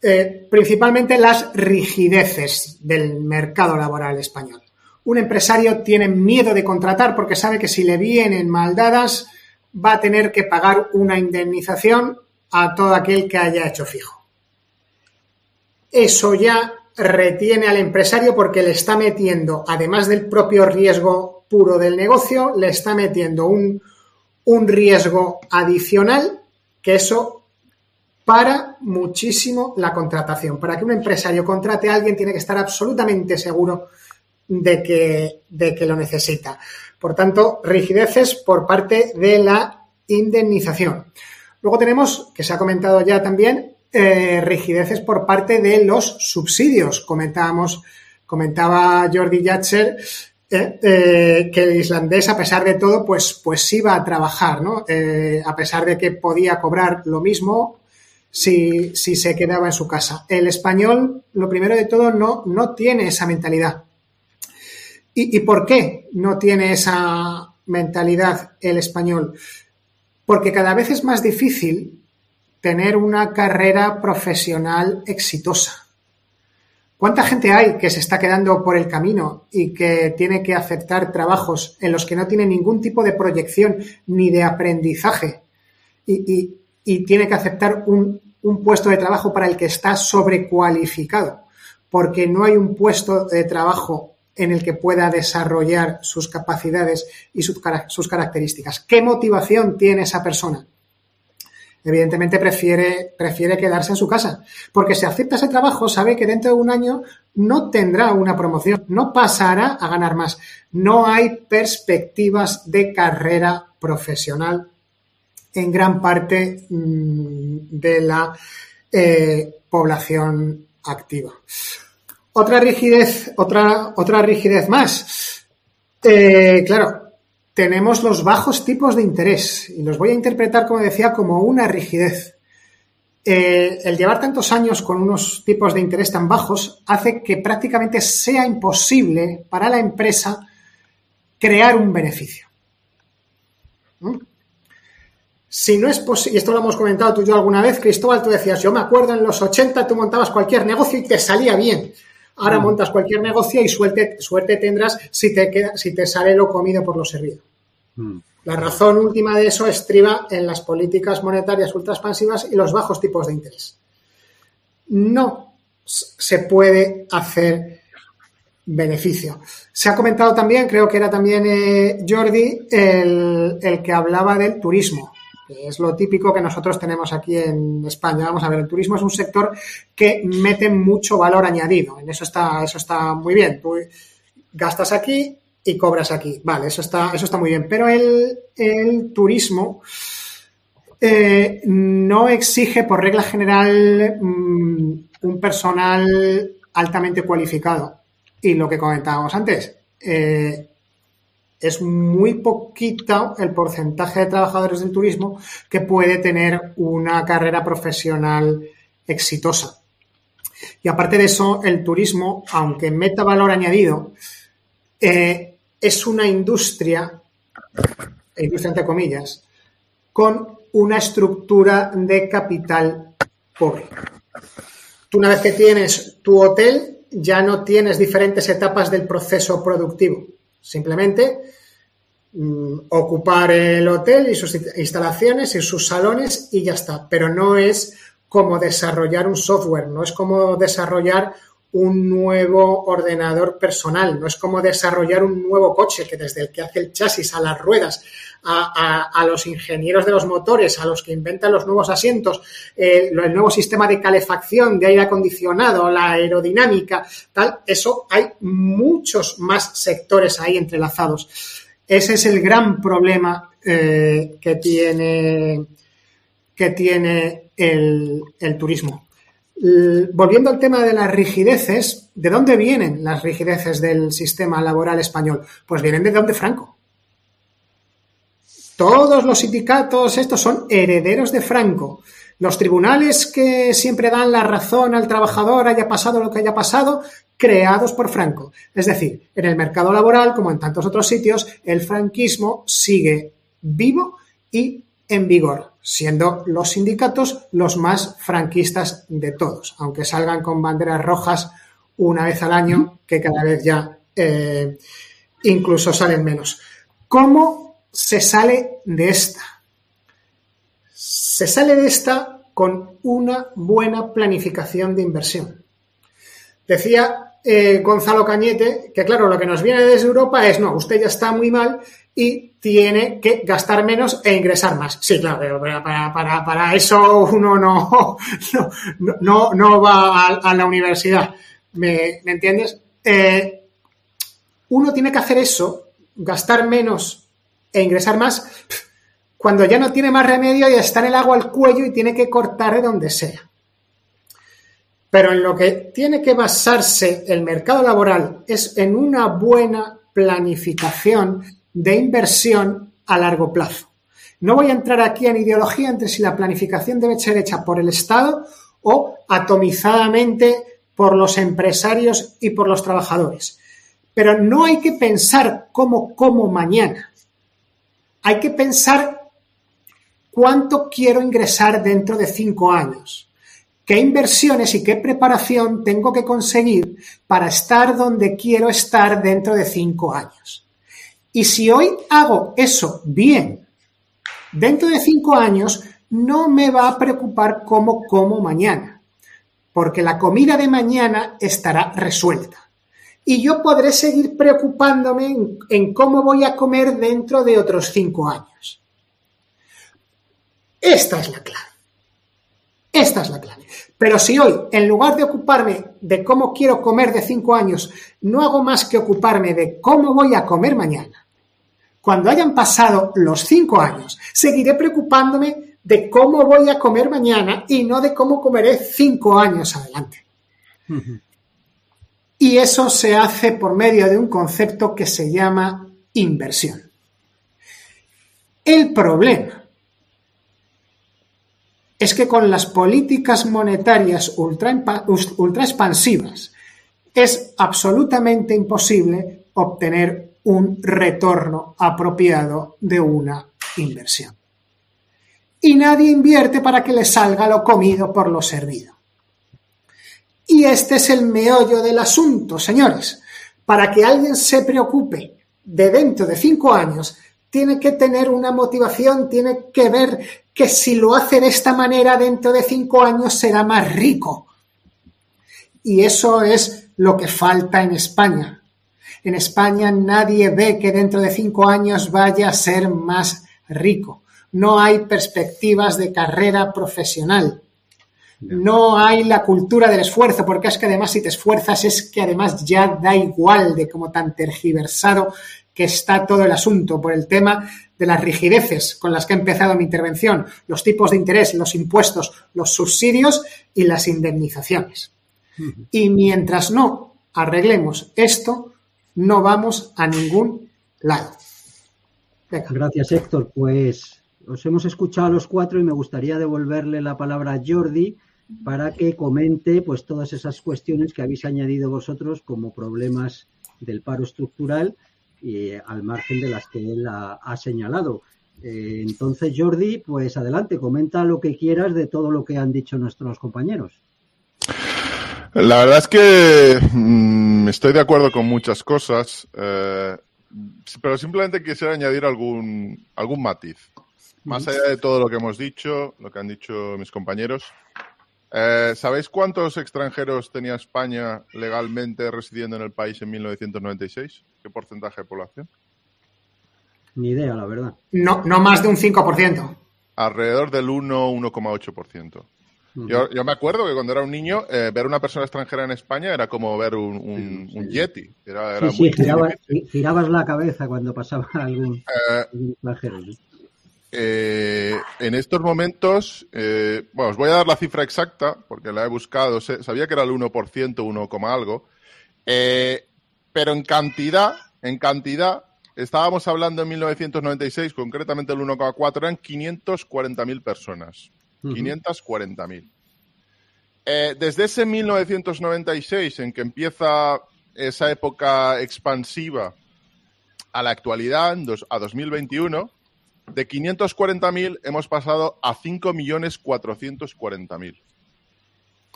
Eh, principalmente las rigideces del mercado laboral español. Un empresario tiene miedo de contratar porque sabe que si le vienen mal dadas va a tener que pagar una indemnización a todo aquel que haya hecho fijo eso ya retiene al empresario porque le está metiendo, además del propio riesgo puro del negocio, le está metiendo un, riesgo adicional que eso para muchísimo la contratación. Para que un empresario contrate a alguien tiene que estar absolutamente seguro de que, de que lo necesita. Por tanto, rigideces por parte de la indemnización. Luego tenemos, que se ha comentado ya también, eh, rigideces por parte de los subsidios. Comentábamos, comentaba Jordi Yatcher eh, eh, que el islandés, a pesar de todo, pues, pues iba a trabajar, ¿no? a pesar de que podía cobrar lo mismo si, si, se quedaba en su casa. El español, lo primero de todo, no, no tiene esa mentalidad. ¿Y, ¿Y por qué no tiene esa mentalidad el español? Porque cada vez es más difícil tener una carrera profesional exitosa. ¿Cuánta gente hay que se está quedando por el camino y que tiene que aceptar trabajos en los que no tiene ningún tipo de proyección ni de aprendizaje y, tiene que aceptar un, un puesto de trabajo para el que está sobrecualificado porque no hay un puesto de trabajo en el que pueda desarrollar sus capacidades y sus, características. ¿Qué motivación tiene esa persona? evidentemente prefiere, prefiere quedarse en su casa. Porque si acepta ese trabajo, sabe que dentro de un año no tendrá una promoción, no pasará a ganar más. No hay perspectivas de carrera profesional en gran parte mm, de la eh, población activa. Otra rigidez, otra, otra rigidez más. Eh, claro, tenemos los bajos tipos de interés y los voy a interpretar, como decía, como una rigidez. Eh, el llevar tantos años con unos tipos de interés tan bajos hace que prácticamente sea imposible para la empresa crear un beneficio. ¿Mm? Si no es posible, y esto lo hemos comentado tú y yo alguna vez, Cristóbal, tú decías, yo me acuerdo en los 80 tú montabas cualquier negocio y te salía bien. Ahora montas cualquier negocio y suerte, suerte tendrás si te, queda, si te sale lo comido por lo servido. La razón última de eso estriba en las políticas monetarias ultraexpansivas y los bajos tipos de interés. No se puede hacer beneficio. Se ha comentado también, creo que era también eh, Jordi, el, el, que hablaba del turismo. Es lo típico que nosotros tenemos aquí en España. Vamos a ver, el turismo es un sector que mete mucho valor añadido. En eso está, eso está muy bien. Tú gastas aquí y cobras aquí. Vale, eso está, eso está muy bien. Pero el, el turismo eh, no exige, por regla general, mmm, un personal altamente cualificado y lo que comentábamos antes, eh, es muy poquito el porcentaje de trabajadores del turismo que puede tener una carrera profesional exitosa. Y aparte de eso, el turismo, aunque meta valor añadido, eh, es una industria, industria entre comillas, con una estructura de capital pobre. Tú una vez que tienes tu hotel, ya no tienes diferentes etapas del proceso productivo. Simplemente mmm, ocupar el hotel y sus instalaciones y sus salones y ya está. Pero no es como desarrollar un software, no es como desarrollar un nuevo ordenador personal, no es como desarrollar un nuevo coche que desde el que hace el chasis a las ruedas, a, a, los ingenieros de los motores, a los que inventan los nuevos asientos, eh, el nuevo sistema de calefacción, de aire acondicionado, la aerodinámica, tal, eso hay muchos más sectores ahí entrelazados. Ese es el gran problema eh, que tiene, que tiene el turismo volviendo al tema de las rigideces, ¿de dónde vienen las rigideces del sistema laboral español? Pues vienen de donde Franco. Todos los sindicatos, estos son herederos de Franco. Los tribunales que siempre dan la razón al trabajador, haya pasado lo que haya pasado, creados por Franco. Es decir, en el mercado laboral, como en tantos otros sitios, el franquismo sigue vivo y en vigor, siendo los sindicatos los más franquistas de todos, aunque salgan con banderas rojas una vez al año, que cada vez ya eh, incluso salen menos. ¿Cómo se sale de esta? Se sale de esta con una buena planificación de inversión. Decía eh, Gonzalo Cañete que, claro, lo que nos viene desde Europa es, no, usted ya está muy mal y tiene que gastar menos e ingresar más. Sí, claro, pero para, eso uno no, no, no, no va a, a, la universidad. ¿Me, ¿me entiendes? Eh, uno tiene que hacer eso, gastar menos e ingresar más, cuando ya no tiene más remedio y está en el agua al cuello y tiene que cortar de donde sea. Pero en lo que tiene que basarse el mercado laboral es en una buena planificación de inversión a largo plazo. No voy a entrar aquí en ideología entre si la planificación debe ser hecha por el Estado o atomizadamente por los empresarios y por los trabajadores. Pero no hay que pensar cómo como mañana. Hay que pensar cuánto quiero ingresar dentro de cinco años. ¿Qué inversiones y qué preparación tengo que conseguir para estar donde quiero estar dentro de cinco años? Y si hoy hago eso bien, dentro de cinco años no me va a preocupar cómo como mañana, porque la comida de mañana estará resuelta. Y yo podré seguir preocupándome en, cómo voy a comer dentro de otros cinco años. Esta es la clave. Esta es la clave. Pero si hoy, en lugar de ocuparme de cómo quiero comer de cinco años, no hago más que ocuparme de cómo voy a comer mañana, cuando hayan pasado los cinco años, seguiré preocupándome de cómo voy a comer mañana y no de cómo comeré cinco años adelante. Uh -huh. Y eso se hace por medio de un concepto que se llama inversión. El problema es que con las políticas monetarias ultra, expansivas es absolutamente imposible obtener un retorno apropiado de una inversión. Y nadie invierte para que le salga lo comido por lo servido. Y este es el meollo del asunto, señores. Para que alguien se preocupe de dentro de cinco años, tiene que tener una motivación, tiene que ver que si lo hace de esta manera dentro de cinco años será más rico. Y eso es lo que falta en España. En España nadie ve que dentro de cinco años vaya a ser más rico. No hay perspectivas de carrera profesional. No hay la cultura del esfuerzo, porque es que además si te esfuerzas es que además ya da igual de cómo tan tergiversado que está todo el asunto por el tema de las rigideces con las que he empezado mi intervención, los tipos de interés, los impuestos, los subsidios y las indemnizaciones. Y mientras no arreglemos esto, no vamos a ningún lado. Gracias, Héctor. Pues os hemos escuchado a los cuatro y me gustaría devolverle la palabra a Jordi para que comente pues todas esas cuestiones que habéis añadido vosotros como problemas del paro estructural y al margen de las que él ha, señalado. Eh, entonces, Jordi, pues adelante, comenta lo que quieras de todo lo que han dicho nuestros compañeros. La verdad es que mm, estoy de acuerdo con muchas cosas, eh, pero simplemente quisiera añadir algún, algún matiz. Más allá de todo lo que hemos dicho, lo que han dicho mis compañeros, eh, ¿Sabéis cuántos extranjeros tenía España legalmente residiendo en el país en 1996? ¿Qué porcentaje de población? Ni idea, la verdad. No, no más de un 5%. Alrededor del 1-1,8%. Yo, yo, me acuerdo que cuando era un niño, eh, ver una persona extranjera en España era como ver un, yeti. Era, sí, girabas la cabeza cuando pasaba algún, eh, extranjero. Eh, en estos momentos, eh, bueno, os voy a dar la cifra exacta porque la he buscado, sabía que era el 1%, 1, algo, eh, pero en cantidad, en cantidad, estábamos hablando en 1996, concretamente el 1,4, eran 540.000 personas. 540.000. desde ese 1996, en que empieza esa época expansiva a la actualidad, a 2021, de 540.000 hemos pasado a 5.440.000.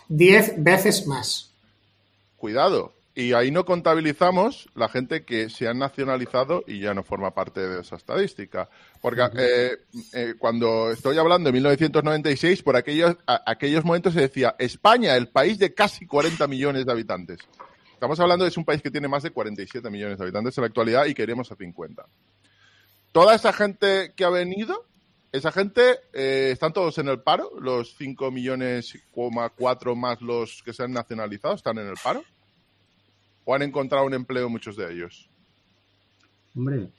Diez veces más. Cuidado. Y ahí no contabilizamos la gente que se ha nacionalizado y ya no forma parte de esa estadística. Porque eh, eh, cuando estoy hablando de 1996, por aquellos, aquellos momentos se decía España, el país de casi 40 millones de habitantes. Estamos hablando de es un país que tiene más de 47 millones de habitantes en la actualidad y queremos a 50 toda esa gente que ha venido, esa gente eh, están todos en el paro, los 5 millones, cuatro más los que se han nacionalizado están en el paro. ¿O han encontrado un empleo muchos de ellos? Hombre,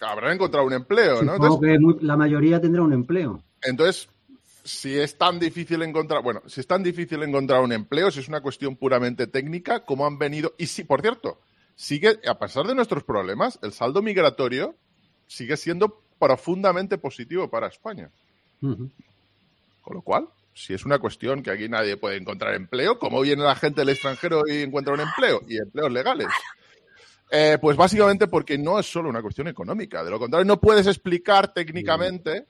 habrán encontrado un empleo, ¿no? Entonces, que la mayoría tendrá un empleo. Entonces, si es tan difícil encontrar, bueno, si es tan difícil encontrar un empleo, si es una cuestión puramente técnica, ¿cómo han venido? Y si, por cierto, sigue, a pesar de nuestros problemas, el saldo migratorio sigue siendo profundamente positivo para España. Con lo cual, si es una cuestión que aquí nadie puede encontrar empleo, ¿cómo viene la gente del extranjero y encuentra un empleo? Y empleos legales. Eh, pues básicamente porque no es solo una cuestión económica. De lo contrario, no puedes explicar técnicamente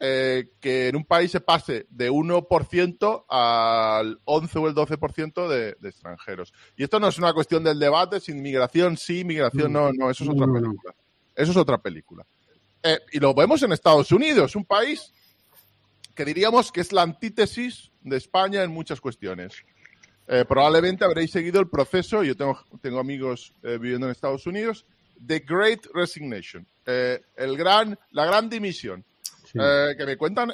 eh, que en un país se pase de 1% al 11 o el 12% de, de extranjeros. Y esto no es una cuestión del debate, sin migración sí, migración no, no, eso es otra película. Eso es otra película. Eh, y lo vemos en Estados Unidos, un país que diríamos que es la antítesis de España en muchas cuestiones. Eh, probablemente habréis seguido el proceso, yo tengo, tengo amigos eh, viviendo en Estados Unidos, The Great Resignation, el gran, la gran dimisión, que me cuentan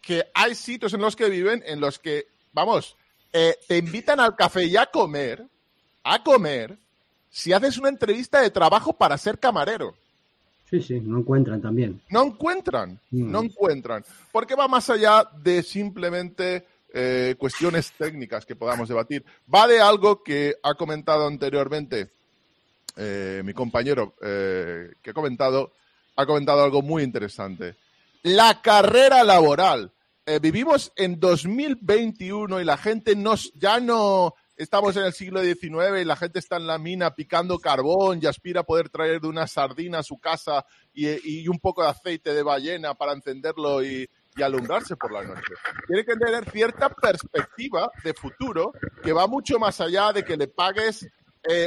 que hay sitios en los que viven en los que, vamos, te invitan al café y a comer, a comer, si haces una entrevista de trabajo para ser camarero. Sí, sí, no encuentran también. No encuentran, mm. no encuentran. Porque va más allá de simplemente eh, cuestiones técnicas que podamos debatir. Va de algo que ha comentado anteriormente eh, mi compañero eh, que ha comentado, ha comentado algo muy interesante. La carrera laboral. vivimos en 2021 y la gente nos, ya no estamos en el siglo XIX y la gente está en la mina picando carbón y aspira a poder traer de una sardina a su casa y, un poco de aceite de ballena para encenderlo y, alumbrarse por la noche. Tiene que tener cierta perspectiva de futuro que va mucho más allá de que le pagues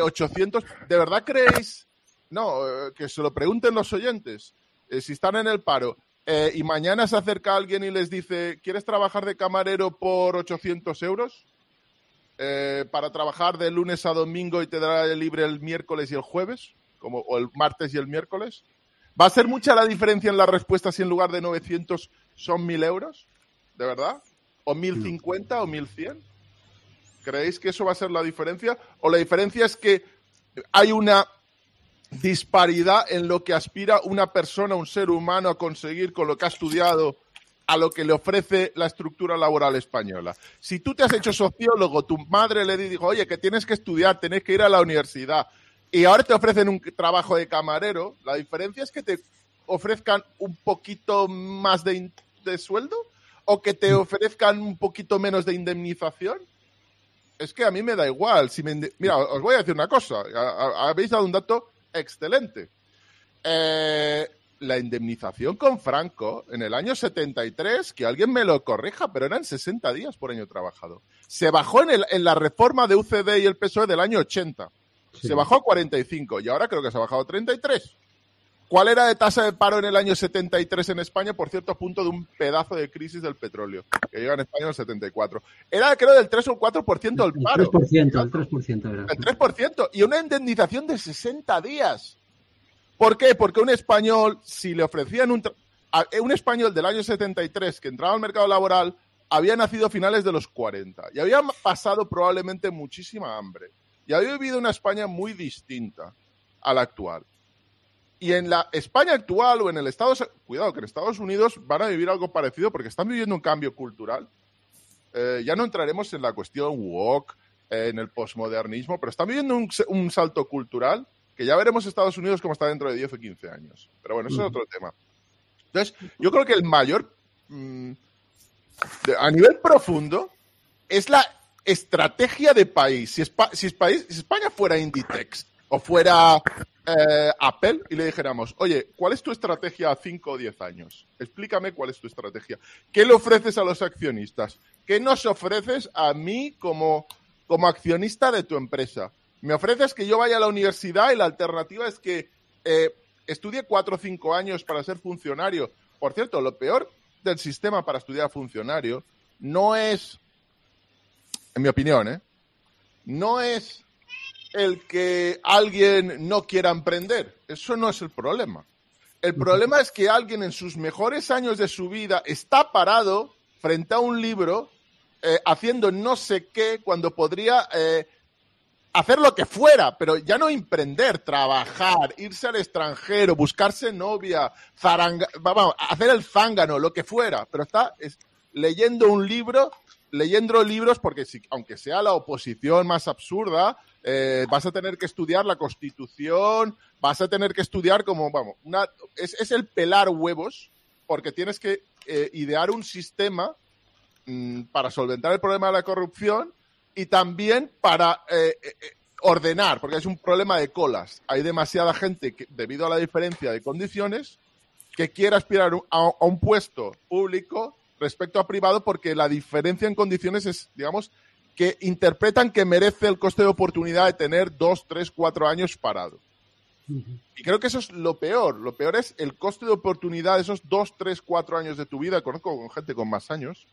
800. Eh, ¿De verdad creéis? No, eh, que se lo pregunten los oyentes. Eh, si están en el paro y mañana se acerca alguien y les dice, ¿quieres trabajar de camarero por 800 euros? Para trabajar de lunes a domingo y te dará libre el miércoles y el jueves, como, o el martes y el miércoles. ¿Va a ser mucha la diferencia en la respuesta si en lugar de 900 son 1000 euros? ¿De verdad? ¿O 1050 o 1100? ¿Creéis que eso va a ser la diferencia? ¿O la diferencia es que hay una disparidad en lo que aspira una persona, un ser humano a conseguir con lo que ha estudiado a lo que le ofrece la estructura laboral española. Si tú te has hecho sociólogo, tu madre le dijo, oye, que tienes que estudiar, tienes que ir a la universidad, y ahora te ofrecen un trabajo de camarero, la diferencia es que te ofrezcan un poquito más de, sueldo o que te ofrezcan un poquito menos de indemnización. Es que a mí me da igual. Si Mira, os voy a decir una cosa. Habéis dado un dato excelente. Eh, la indemnización con Franco en el año 73, que alguien me lo corrija, pero eran 60 días por año trabajado. Se bajó en, el, en la reforma de UCD y el PSOE del año 80. Se bajó a 45 y ahora creo que se ha bajado a 33. ¿Cuál era de tasa de paro en el año 73 en España? Por cierto, a punto de un pedazo de crisis del petróleo, que llega en España en el 74. Era, creo, del 3 o el 4% del paro. El 3%, el 3% era. El 3%. Y una indemnización de 60 días. ¿Por qué? Porque un español, si le ofrecían un... Un español del año 73 que entraba al mercado laboral había nacido a finales de los 40 y había pasado probablemente muchísima hambre y había vivido una España muy distinta a la actual. Y en la España actual o en el Estados cuidado, que en Estados Unidos van a vivir algo parecido porque están viviendo un cambio cultural. Eh, ya no entraremos en la cuestión woke, eh, en el posmodernismo, pero están viviendo un, salto cultural que ya veremos Estados Unidos cómo está dentro de 10 o 15 años. Pero bueno, eso es otro tema. Entonces, yo creo que el mayor, mm, a nivel profundo, es la estrategia de país. Si, si, España fuera Inditex o fuera eh, Apple y le dijéramos, oye, ¿cuál es tu estrategia a 5 o 10 años? Explícame cuál es tu estrategia. ¿Qué le ofreces a los accionistas? ¿Qué nos ofreces a mí como, como accionista de tu empresa? Me ofreces que yo vaya a la universidad y la alternativa es que eh, estudie 4 o 5 años para ser funcionario. Por cierto, lo peor del sistema para estudiar funcionario no es en mi opinión, ¿eh? no es el que alguien no quiera emprender. Eso no es el problema. El problema es que alguien en sus mejores años de su vida está parado frente a un libro eh, haciendo no sé qué cuando podría eh, hacer lo que fuera, pero ya no emprender, trabajar, irse al extranjero, buscarse novia, zaranga, vamos, hacer el zángano, lo que fuera, pero está leyendo un libro leyendo libros, porque si, aunque sea la oposición más absurda, eh, vas a tener que estudiar la Constitución, vas a tener que estudiar como, vamos, una, es, el pelar huevos, porque tienes que eh, idear un sistema mm, para solventar el problema de la corrupción y también para eh, ordenar, porque es un problema de colas. Hay demasiada gente que, debido a la diferencia de condiciones, que quiere aspirar a un puesto público respecto a privado porque la diferencia en condiciones es, digamos, que interpretan que merece el coste de oportunidad de tener dos, tres, cuatro años parado. Y creo que eso es lo peor. Lo peor es el coste de oportunidad de esos dos, tres, cuatro años de tu vida. Conozco con gente con más años.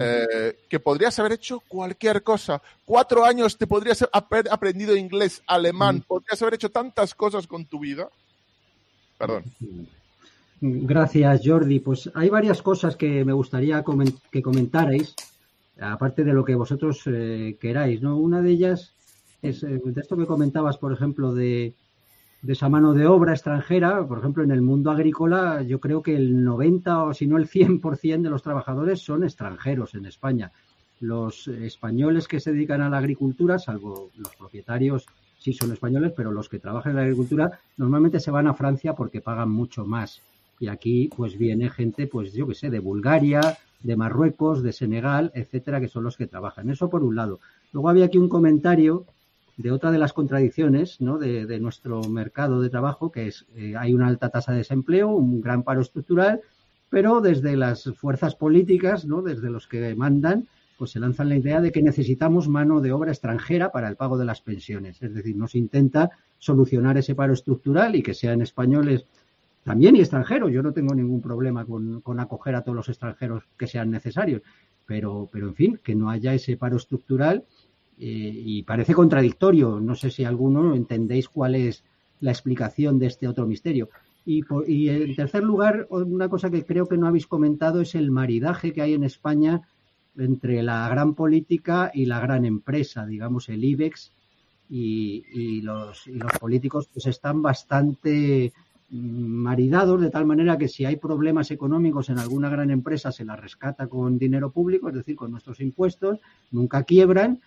Eh, que podrías haber hecho cualquier cosa. Cuatro años te podrías haber aprendido inglés, alemán, podrías haber hecho tantas cosas con tu vida. Perdón. Gracias, Jordi. Pues hay varias cosas que me gustaría que comentarais, aparte de lo que vosotros eh, queráis, ¿no? Una de ellas es eh, de esto que comentabas, por ejemplo, de, esa mano de obra extranjera. Por ejemplo, en el mundo agrícola, yo creo que el 90 o si no el 100% de los trabajadores son extranjeros en España. Los españoles que se dedican a la agricultura, salvo los propietarios, sí son españoles, pero los que trabajan en la agricultura normalmente se van a Francia porque pagan mucho más y aquí pues viene gente, pues yo que sé, de Bulgaria, de Marruecos, de Senegal, etcétera, que son los que trabajan. Eso por un lado. Luego había aquí un comentario de otra de las contradicciones ¿no? de, nuestro mercado de trabajo, que es eh, hay una alta tasa de desempleo, un gran paro estructural pero desde las fuerzas políticas, ¿no? desde los que mandan, pues se lanzan la idea de que necesitamos mano de obra extranjera para el pago de las pensiones. Es decir, nos intenta solucionar ese paro estructural y que sean españoles también y extranjeros. Yo no tengo ningún problema con, acoger a todos los extranjeros que sean necesarios, pero, pero en fin, que no haya ese paro estructural y parece contradictorio. No sé si alguno entendéis cuál es la explicación de este otro misterio. Y, y, en tercer lugar, una cosa que creo que no habéis comentado es el maridaje que hay en España entre la gran política y la gran empresa, digamos el IBEX y, los, los políticos pues están bastante mm, maridados de tal manera que si hay problemas económicos en alguna gran empresa se la rescata con dinero público, es decir, con nuestros impuestos, nunca quiebran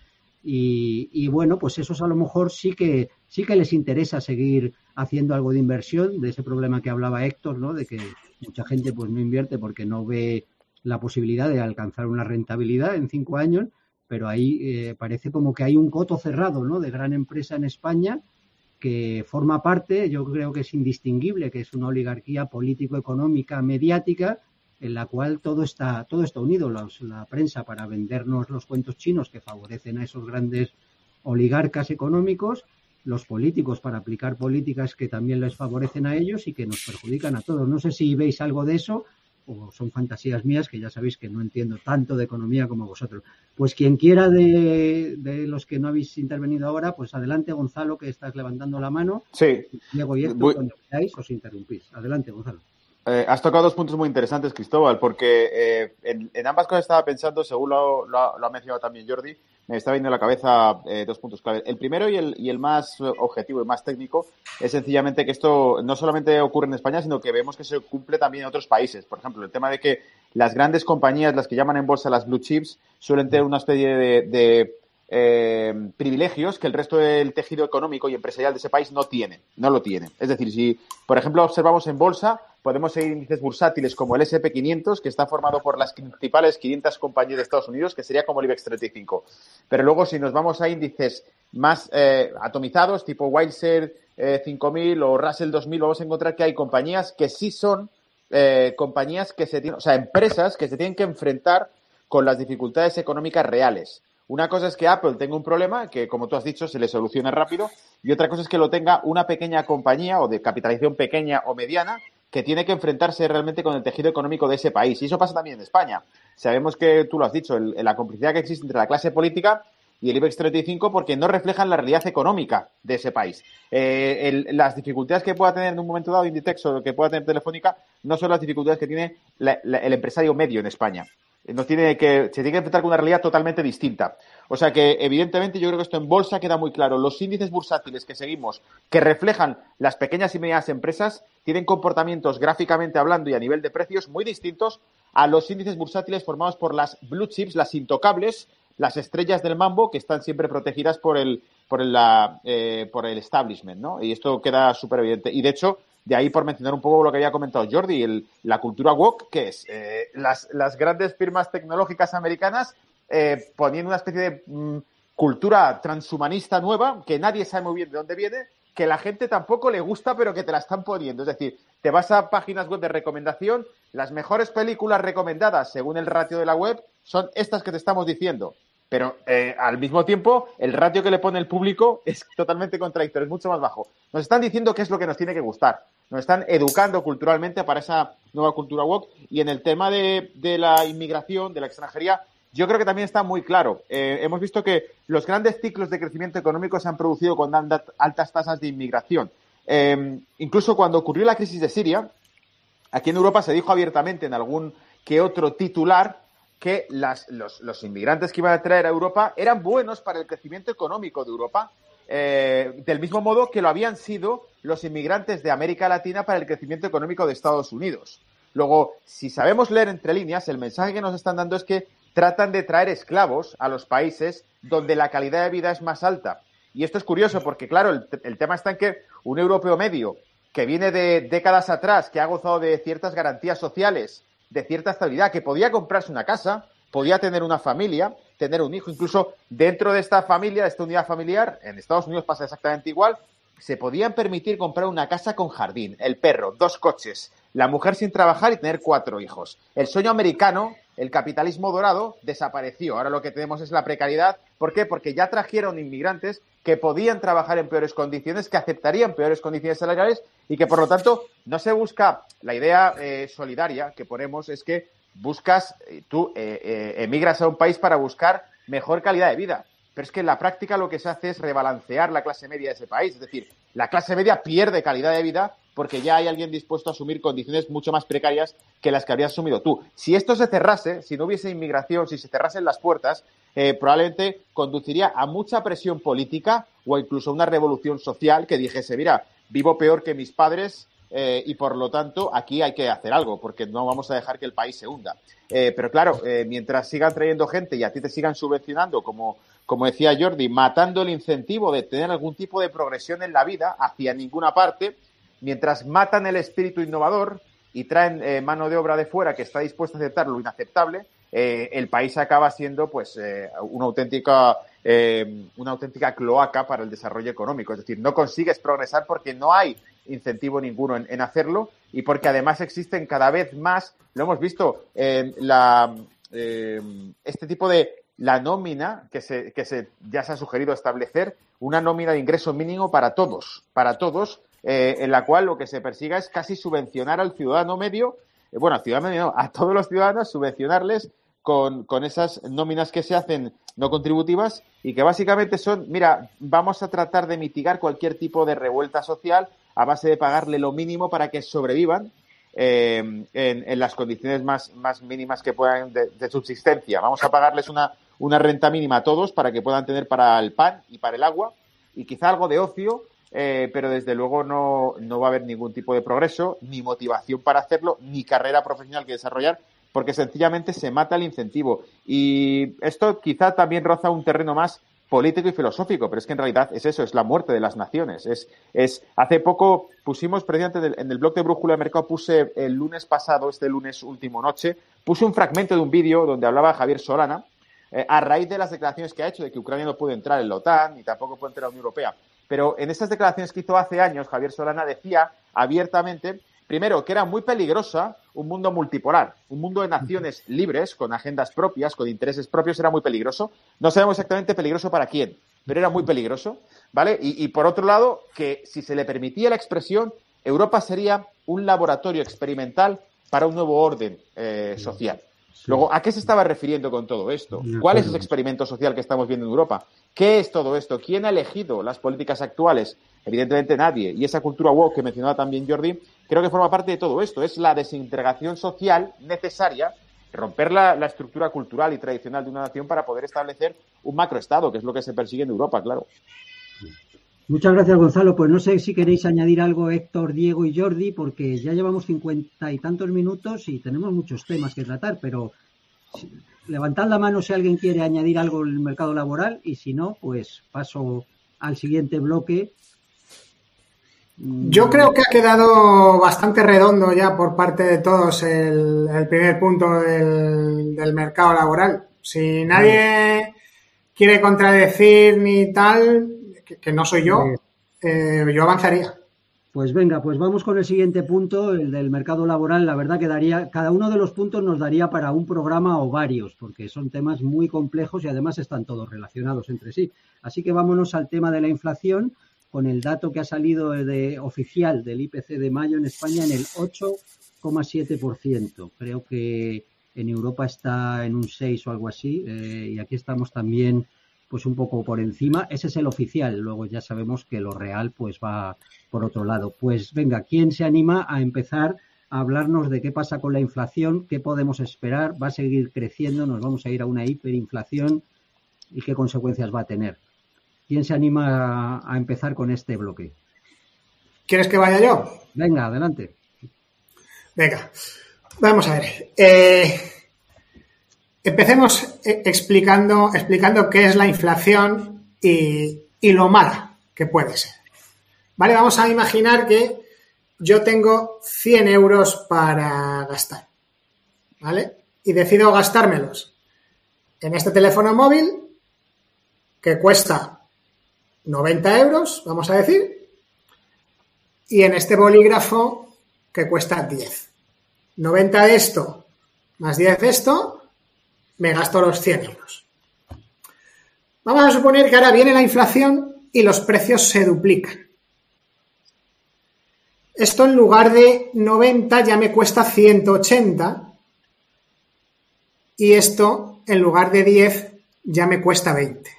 y, y, bueno, pues esos a lo mejor sí que sí que les interesa seguir haciendo algo de inversión, de ese problema que hablaba Héctor, ¿no? De que mucha gente pues no invierte porque no ve la posibilidad de alcanzar una rentabilidad en cinco años, pero ahí eh, parece como que hay un coto cerrado ¿no? de gran empresa en España que forma parte, yo creo que es indistinguible, que es una oligarquía político-económica, mediática, en la cual todo está, todo está unido, la prensa para vendernos los cuentos chinos que favorecen a esos grandes oligarcas económicos, los políticos para aplicar políticas que también les favorecen a ellos y que nos perjudican a todos. No sé si veis algo de eso o son fantasías mías que ya sabéis que no entiendo tanto de economía como vosotros. Pues quien quiera de, los que no habéis intervenido ahora, pues adelante Gonzalo, que estás levantando la mano. Sí. Diego y esto, cuando queráis, os interrumpís. Adelante, Gonzalo. Eh, has tocado dos puntos muy interesantes, Cristóbal, porque eh, en, ambas cosas estaba pensando, según lo, lo, ha mencionado también Jordi, me está viendo en la cabeza eh, dos puntos clave. El primero y el, y el más objetivo y más técnico es sencillamente que esto no solamente ocurre en España, sino que vemos que se cumple también en otros países. Por ejemplo, el tema de que las grandes compañías, las que llaman en bolsa las blue chips, suelen tener una especie de eh, privilegios que el resto del tejido económico y empresarial de ese país no tiene, no lo tiene. Es decir, si, por ejemplo, observamos en bolsa, podemos seguir índices bursátiles como el SP500, que está formado por las principales 500 compañías de Estados Unidos, que sería como el IBEX 35. Pero luego, si nos vamos a índices más eh, atomizados, tipo Wildside 5000 o Russell 2000, vamos a encontrar que hay compañías que sí son eh, compañías que se tienen, o sea, empresas que se tienen que enfrentar con las dificultades económicas reales. Una cosa es que Apple tenga un problema, que como tú has dicho, se le solucione rápido, y otra cosa es que lo tenga una pequeña compañía o de capitalización pequeña o mediana que tiene que enfrentarse realmente con el tejido económico de ese país. Y eso pasa también en España. Sabemos que tú lo has dicho, la complicidad que existe entre la clase política y el IBEX 35 porque no reflejan la realidad económica de ese país. Eh, las dificultades que pueda tener en un momento dado Inditex o que pueda tener Telefónica no son las dificultades que tiene el empresario medio en España tiene que, se tiene que enfrentar con una realidad totalmente distinta. O sea que, evidentemente, yo creo que esto en bolsa queda muy claro. Los índices bursátiles que seguimos, que reflejan las pequeñas y medianas empresas, tienen comportamientos gráficamente hablando y a nivel de precios muy distintos a los índices bursátiles formados por las blue chips, las intocables, las estrellas del mambo, que están siempre protegidas por el, por el, eh, por el establishment, ¿no? Y esto queda súper evidente. Y de hecho, de ahí, por mencionar un poco lo que había comentado Jordi, la cultura woke, que es eh, las, grandes firmas tecnológicas americanas eh, poniendo una especie de mm, cultura transhumanista nueva, que nadie sabe muy bien de dónde viene, que la gente tampoco le gusta, pero que te la están poniendo. Es decir, te vas a páginas web de recomendación, las mejores películas recomendadas según el ratio de la web son estas que te estamos diciendo. Pero eh, al mismo tiempo, el ratio que le pone el público es totalmente contradictorio, es mucho más bajo. Nos están diciendo qué es lo que nos tiene que gustar. Nos están educando culturalmente para esa nueva cultura woke. Y en el tema de, la inmigración, de la extranjería, yo creo que también está muy claro. Eh, hemos visto que los grandes ciclos de crecimiento económico se han producido con altas tasas de inmigración. Eh, incluso cuando ocurrió la crisis de Siria, aquí en Europa se dijo abiertamente en algún que otro titular que los, los, inmigrantes que iban a traer a Europa eran buenos para el crecimiento económico de Europa, eh, del mismo modo que lo habían sido los inmigrantes de América Latina para el crecimiento económico de Estados Unidos. Luego, si sabemos leer entre líneas, el mensaje que nos están dando es que tratan de traer esclavos a los países donde la calidad de vida es más alta. Y esto es curioso porque, claro, el, el tema está en que un europeo medio que viene de décadas atrás, que ha gozado de ciertas garantías sociales, de cierta estabilidad, que podía comprarse una casa, podía tener una familia, tener un hijo, incluso dentro de esta familia, de esta unidad familiar, en Estados Unidos pasa exactamente igual, se podían permitir comprar una casa con jardín, el perro, dos coches, la mujer sin trabajar y tener cuatro hijos. El sueño americano, el capitalismo dorado, desapareció. Ahora lo que tenemos es la precariedad. ¿Por qué? Porque ya trajeron inmigrantes que podían trabajar en peores condiciones, que aceptarían peores condiciones salariales y que, por lo tanto, no se busca la idea eh, solidaria que ponemos, es que buscas, eh, tú eh, emigras a un país para buscar mejor calidad de vida. Pero es que en la práctica lo que se hace es rebalancear la clase media de ese país. Es decir, la clase media pierde calidad de vida porque ya hay alguien dispuesto a asumir condiciones mucho más precarias que las que habrías asumido tú. Si esto se cerrase, si no hubiese inmigración, si se cerrasen las puertas, eh, probablemente conduciría a mucha presión política o incluso a una revolución social que dijese, mira, vivo peor que mis padres, eh, y por lo tanto aquí hay que hacer algo porque no vamos a dejar que el país se hunda. Eh, pero claro, mientras sigan trayendo gente y a ti te sigan subvencionando como, como decía Jordi, matando el incentivo de tener algún tipo de progresión en la vida hacia ninguna parte, mientras matan el espíritu innovador y traen eh, mano de obra de fuera que está dispuesta a aceptar lo inaceptable, eh, el país acaba siendo pues eh, una auténtica una auténtica cloaca para el desarrollo económico. Es decir, no consigues progresar porque no hay incentivo ninguno en, hacerlo y porque además existen cada vez más, lo hemos visto, la, este tipo de la nómina que, se, que se, ya se ha sugerido establecer, una nómina de ingreso mínimo para todos, para todos, eh, en la cual lo que se persiga es casi subvencionar al ciudadano medio, eh, bueno, al ciudadano medio, a todos los ciudadanos, subvencionarles con, con, esas nóminas que se hacen no contributivas y que básicamente son, mira, vamos a tratar de mitigar cualquier tipo de revuelta social a base de pagarle lo mínimo para que sobrevivan eh, en, las condiciones más, más mínimas que puedan de subsistencia. Vamos a pagarles una, una renta mínima a todos para que puedan tener para el pan y para el agua y quizá algo de ocio, eh, pero desde luego no, no va a haber ningún tipo de progreso, ni motivación para hacerlo, ni carrera profesional que desarrollar, porque sencillamente se mata el incentivo. Y esto quizá también roza un terreno más político y filosófico, pero es que en realidad es eso, es la muerte de las naciones. Es, es hace poco pusimos, precisamente en el blog de Brújula de Mercado, puse el lunes pasado, este lunes último noche, puse un fragmento de un vídeo donde hablaba Javier Solana, eh, a raíz de las declaraciones que ha hecho de que Ucrania no puede entrar en la OTAN ni tampoco puede entrar en la Unión Europea. Pero en esas declaraciones que hizo hace años, Javier Solana decía abiertamente, primero, que era muy peligrosa un mundo multipolar, un mundo de naciones libres, con agendas propias, con intereses propios, era muy peligroso. No sabemos exactamente peligroso para quién, pero era muy peligroso, ¿vale? Y, por otro lado, que si se le permitía la expresión, Europa sería un laboratorio experimental para un nuevo orden eh, social. Luego, ¿a qué se estaba refiriendo con todo esto? ¿Cuál es ese experimento social que estamos viendo en Europa? ¿Qué es todo esto? ¿Quién ha elegido las políticas actuales? Evidentemente nadie. Y esa cultura woke que mencionaba también Jordi, creo que forma parte de todo esto. Es la desintegración social necesaria, romper la, estructura cultural y tradicional de una nación para poder establecer un macroestado, que es lo que se persigue en Europa, claro. Muchas gracias, Gonzalo. Pues no sé si queréis añadir algo, Héctor, Diego y Jordi, porque ya llevamos cincuenta y tantos minutos y tenemos muchos temas que tratar, pero levantad la mano si alguien quiere añadir algo en el mercado laboral y si no, pues paso al siguiente bloque. Yo creo que ha quedado bastante redondo ya por parte de todos el, primer punto del, mercado laboral. Si nadie quiere contradecir ni tal, que, no soy yo, eh, yo avanzaría. Pues venga, pues vamos con el siguiente punto, el del mercado laboral. La verdad que daría, cada uno de los puntos nos daría para un programa o varios, porque son temas muy complejos y además están todos relacionados entre sí. Así que vámonos al tema de la inflación, con el dato que ha salido de, oficial del IPC de mayo en España en el 8,7%. Creo que en Europa está en un 6 o algo así, eh, y aquí estamos también pues un poco por encima. Ese es el oficial. Luego ya sabemos que lo real pues va por otro lado. Pues venga, ¿quién se anima a empezar a hablarnos de qué pasa con la inflación? ¿Qué podemos esperar? ¿Va a seguir creciendo? ¿Nos vamos a ir a una hiperinflación? ¿Y qué consecuencias va a tener? ¿Quién se anima a, empezar con este bloque? ¿Quieres que vaya yo? Venga, adelante. Venga, vamos a ver. Eh, Empecemos eh, explicando, explicando qué es la inflación y, lo mala que puede ser. Vale, vamos a imaginar que yo tengo 100 euros para gastar. ¿Vale? Y decido gastármelos en este teléfono móvil que cuesta 90 euros, vamos a decir, y en este bolígrafo que cuesta 10. 90 de esto más 10 de esto, me gasto los 100 euros. Vamos a suponer que ahora viene la inflación y los precios se duplican. Esto en lugar de 90 ya me cuesta 180 y esto en lugar de 10 ya me cuesta 20.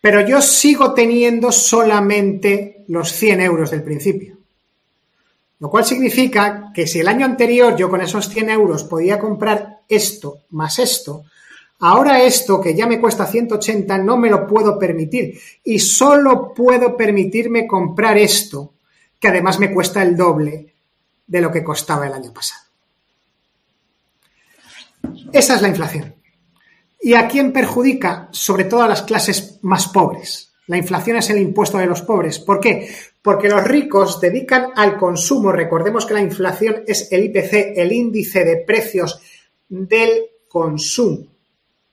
Pero yo sigo teniendo solamente los 100 euros del principio. Lo cual significa que si el año anterior yo con esos 100 euros podía comprar esto más esto, ahora esto que ya me cuesta 180 no me lo puedo permitir y solo puedo permitirme comprar esto que además me cuesta el doble de lo que costaba el año pasado. Esa es la inflación. ¿Y a quién perjudica? Sobre todo a las clases más pobres. La inflación es el impuesto de los pobres. ¿Por qué? Porque los ricos dedican al consumo. Recordemos que la inflación es el IPC, el índice de precios del consumo.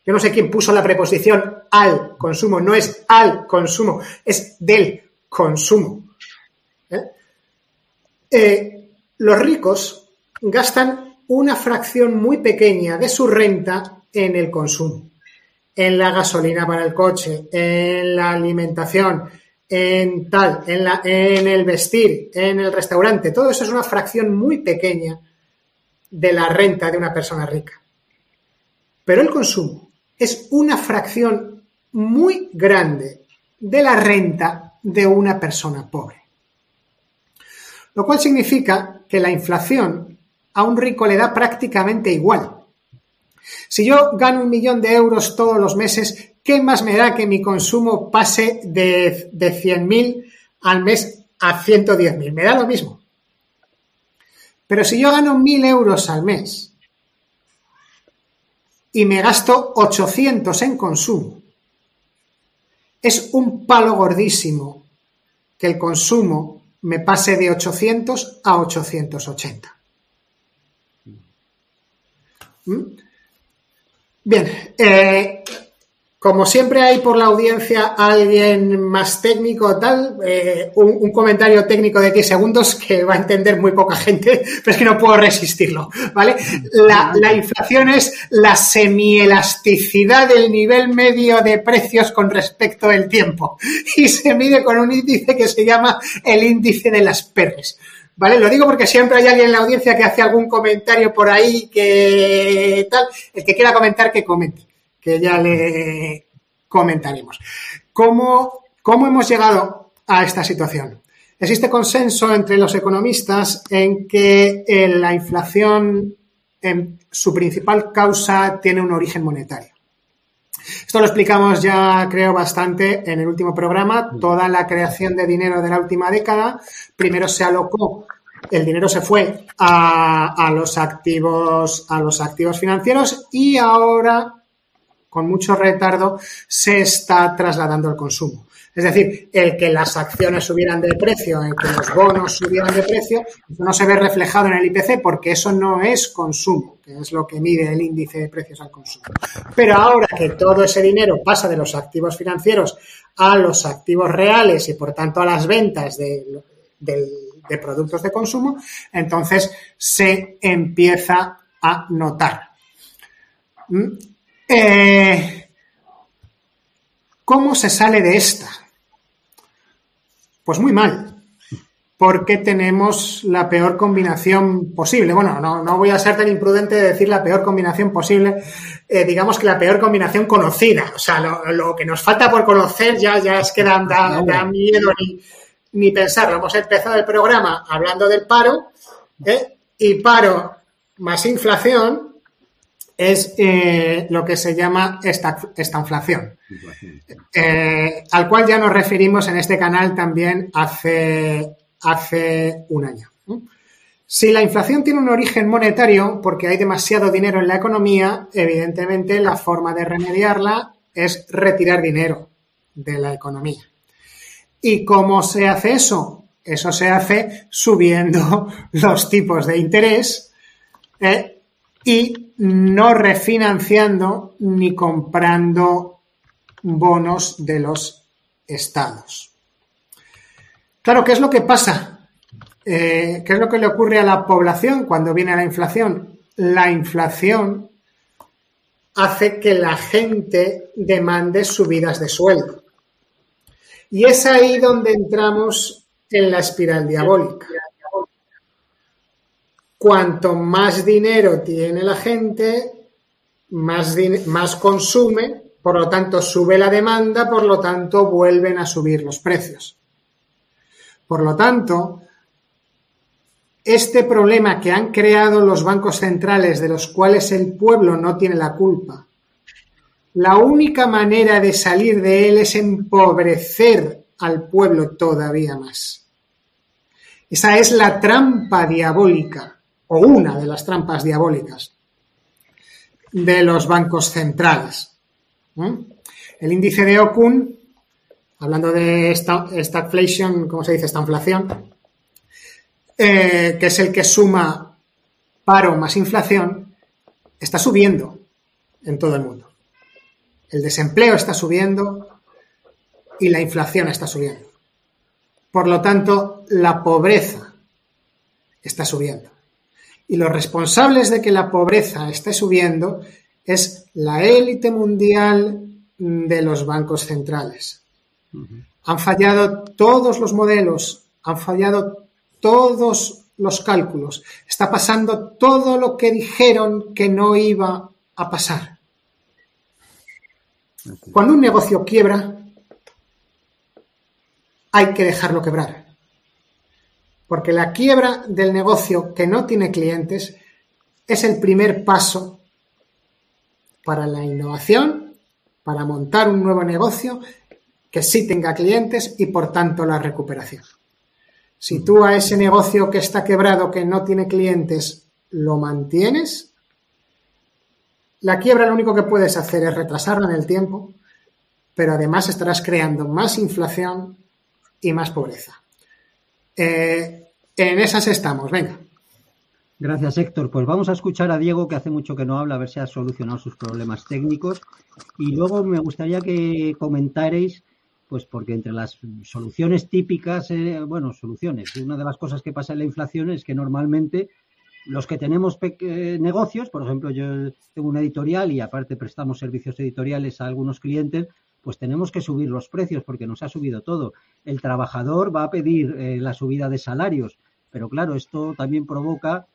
Yo no sé quién puso la preposición al consumo, no es al consumo, es del consumo. ¿Eh? Eh, los ricos gastan una fracción muy pequeña de su renta en el consumo en la gasolina para el coche, en la alimentación, en tal, en, la, en el vestir, en el restaurante. Todo eso es una fracción muy pequeña de la renta de una persona rica. Pero el consumo es una fracción muy grande de la renta de una persona pobre. Lo cual significa que la inflación a un rico le da prácticamente igual si yo gano un millón de euros todos los meses, ¿qué más me da que mi consumo pase de, de 100.000 al mes a 110.000? Me da lo mismo. Pero si yo gano 1.000 euros al mes y me gasto 800 en consumo, es un palo gordísimo que el consumo me pase de 800 a 880. ¿Mm? Bien, eh, como siempre hay por la audiencia alguien más técnico tal, eh, un, comentario técnico de 10 segundos que va a entender muy poca gente, pero es que no puedo resistirlo, ¿vale? La, la inflación es la semielasticidad del nivel medio de precios con respecto al tiempo y se mide con un índice que se llama el índice de las perres. ¿Vale? Lo digo porque siempre hay alguien en la audiencia que hace algún comentario por ahí que tal. El que quiera comentar, que comente, que ya le comentaremos. ¿Cómo, hemos llegado a esta situación? Existe consenso entre los economistas en que eh, la inflación, en su principal causa, tiene un origen monetario. Esto lo explicamos ya, creo, bastante en el último programa. Toda la creación de dinero de la última década, primero se alocó, el dinero se fue a, los activos, a los activos financieros y ahora, con mucho retardo, se está trasladando al consumo. Es decir, el que las acciones subieran de precio, el que los bonos subieran de precio, no se ve reflejado en el IPC porque eso no es consumo, que es lo que mide el índice de precios al consumo. Pero ahora que todo ese dinero pasa de los activos financieros a los activos reales y por tanto a las ventas de, productos de consumo, entonces se empieza a notar. Eh, ¿Cómo se sale de esta? Pues muy mal, porque tenemos la peor combinación posible. Bueno, no, voy a ser tan imprudente de decir la peor combinación posible, eh, digamos que la peor combinación conocida. O sea, lo, que nos falta por conocer ya, ya es que da, miedo ni, ni, pensarlo. Hemos empezado el programa hablando del paro, ¿eh? y paro más inflación es eh, lo que se llama esta, inflación, eh, al cual ya nos referimos en este canal también hace, hace un año. Si la inflación tiene un origen monetario, porque hay demasiado dinero en la economía, evidentemente la forma de remediarla es retirar dinero de la economía. ¿Y cómo se hace eso? Eso se hace subiendo los tipos de interés eh, y no refinanciando ni comprando bonos de los estados. Claro, ¿qué es lo que pasa? Eh, ¿Qué es lo que le ocurre a la población cuando viene la inflación? La inflación hace que la gente demande subidas de sueldo. Y es ahí donde entramos en la espiral diabólica. Cuanto más dinero tiene la gente, más, consume, por lo tanto sube la demanda, por lo tanto vuelven a subir los precios. Por lo tanto, este problema que han creado los bancos centrales de los cuales el pueblo no tiene la culpa, la única manera de salir de él es empobrecer al pueblo todavía más. Esa es la trampa diabólica, o una de las trampas diabólicas de los bancos centrales. El índice de Okun, hablando de esta, stagflation, ¿cómo se dice? Esta inflación, eh, que es el que suma paro más inflación, está subiendo en todo el mundo. El desempleo está subiendo y la inflación está subiendo. Por lo tanto, la pobreza está subiendo. Y los responsables de que la pobreza esté subiendo es la élite mundial de los bancos centrales. Han fallado todos los modelos, han fallado todos los cálculos. Está pasando todo lo que dijeron que no iba a pasar. Cuando un negocio quiebra, hay que dejarlo quebrar. Porque la quiebra del negocio que no tiene clientes es el primer paso para la innovación, para montar un nuevo negocio que sí tenga clientes y por tanto la recuperación. Si tú a ese negocio que está quebrado, que no tiene clientes, lo mantienes, la quiebra lo único que puedes hacer es retrasarla en el tiempo, pero además estarás creando más inflación y más pobreza. Eh, en esas estamos, venga. Gracias, Héctor. Pues vamos a escuchar a Diego, que hace mucho que no habla, a ver si ha solucionado sus problemas técnicos. Y luego me gustaría que comentaréis pues porque entre las soluciones típicas, eh, bueno, soluciones, una de las cosas que pasa en la inflación es que normalmente los que tenemos negocios, por ejemplo, yo tengo una editorial y aparte prestamos servicios editoriales a algunos clientes, pues tenemos que subir los precios porque nos ha subido todo. El trabajador va a pedir eh, la subida de salarios, pero claro, esto también provoca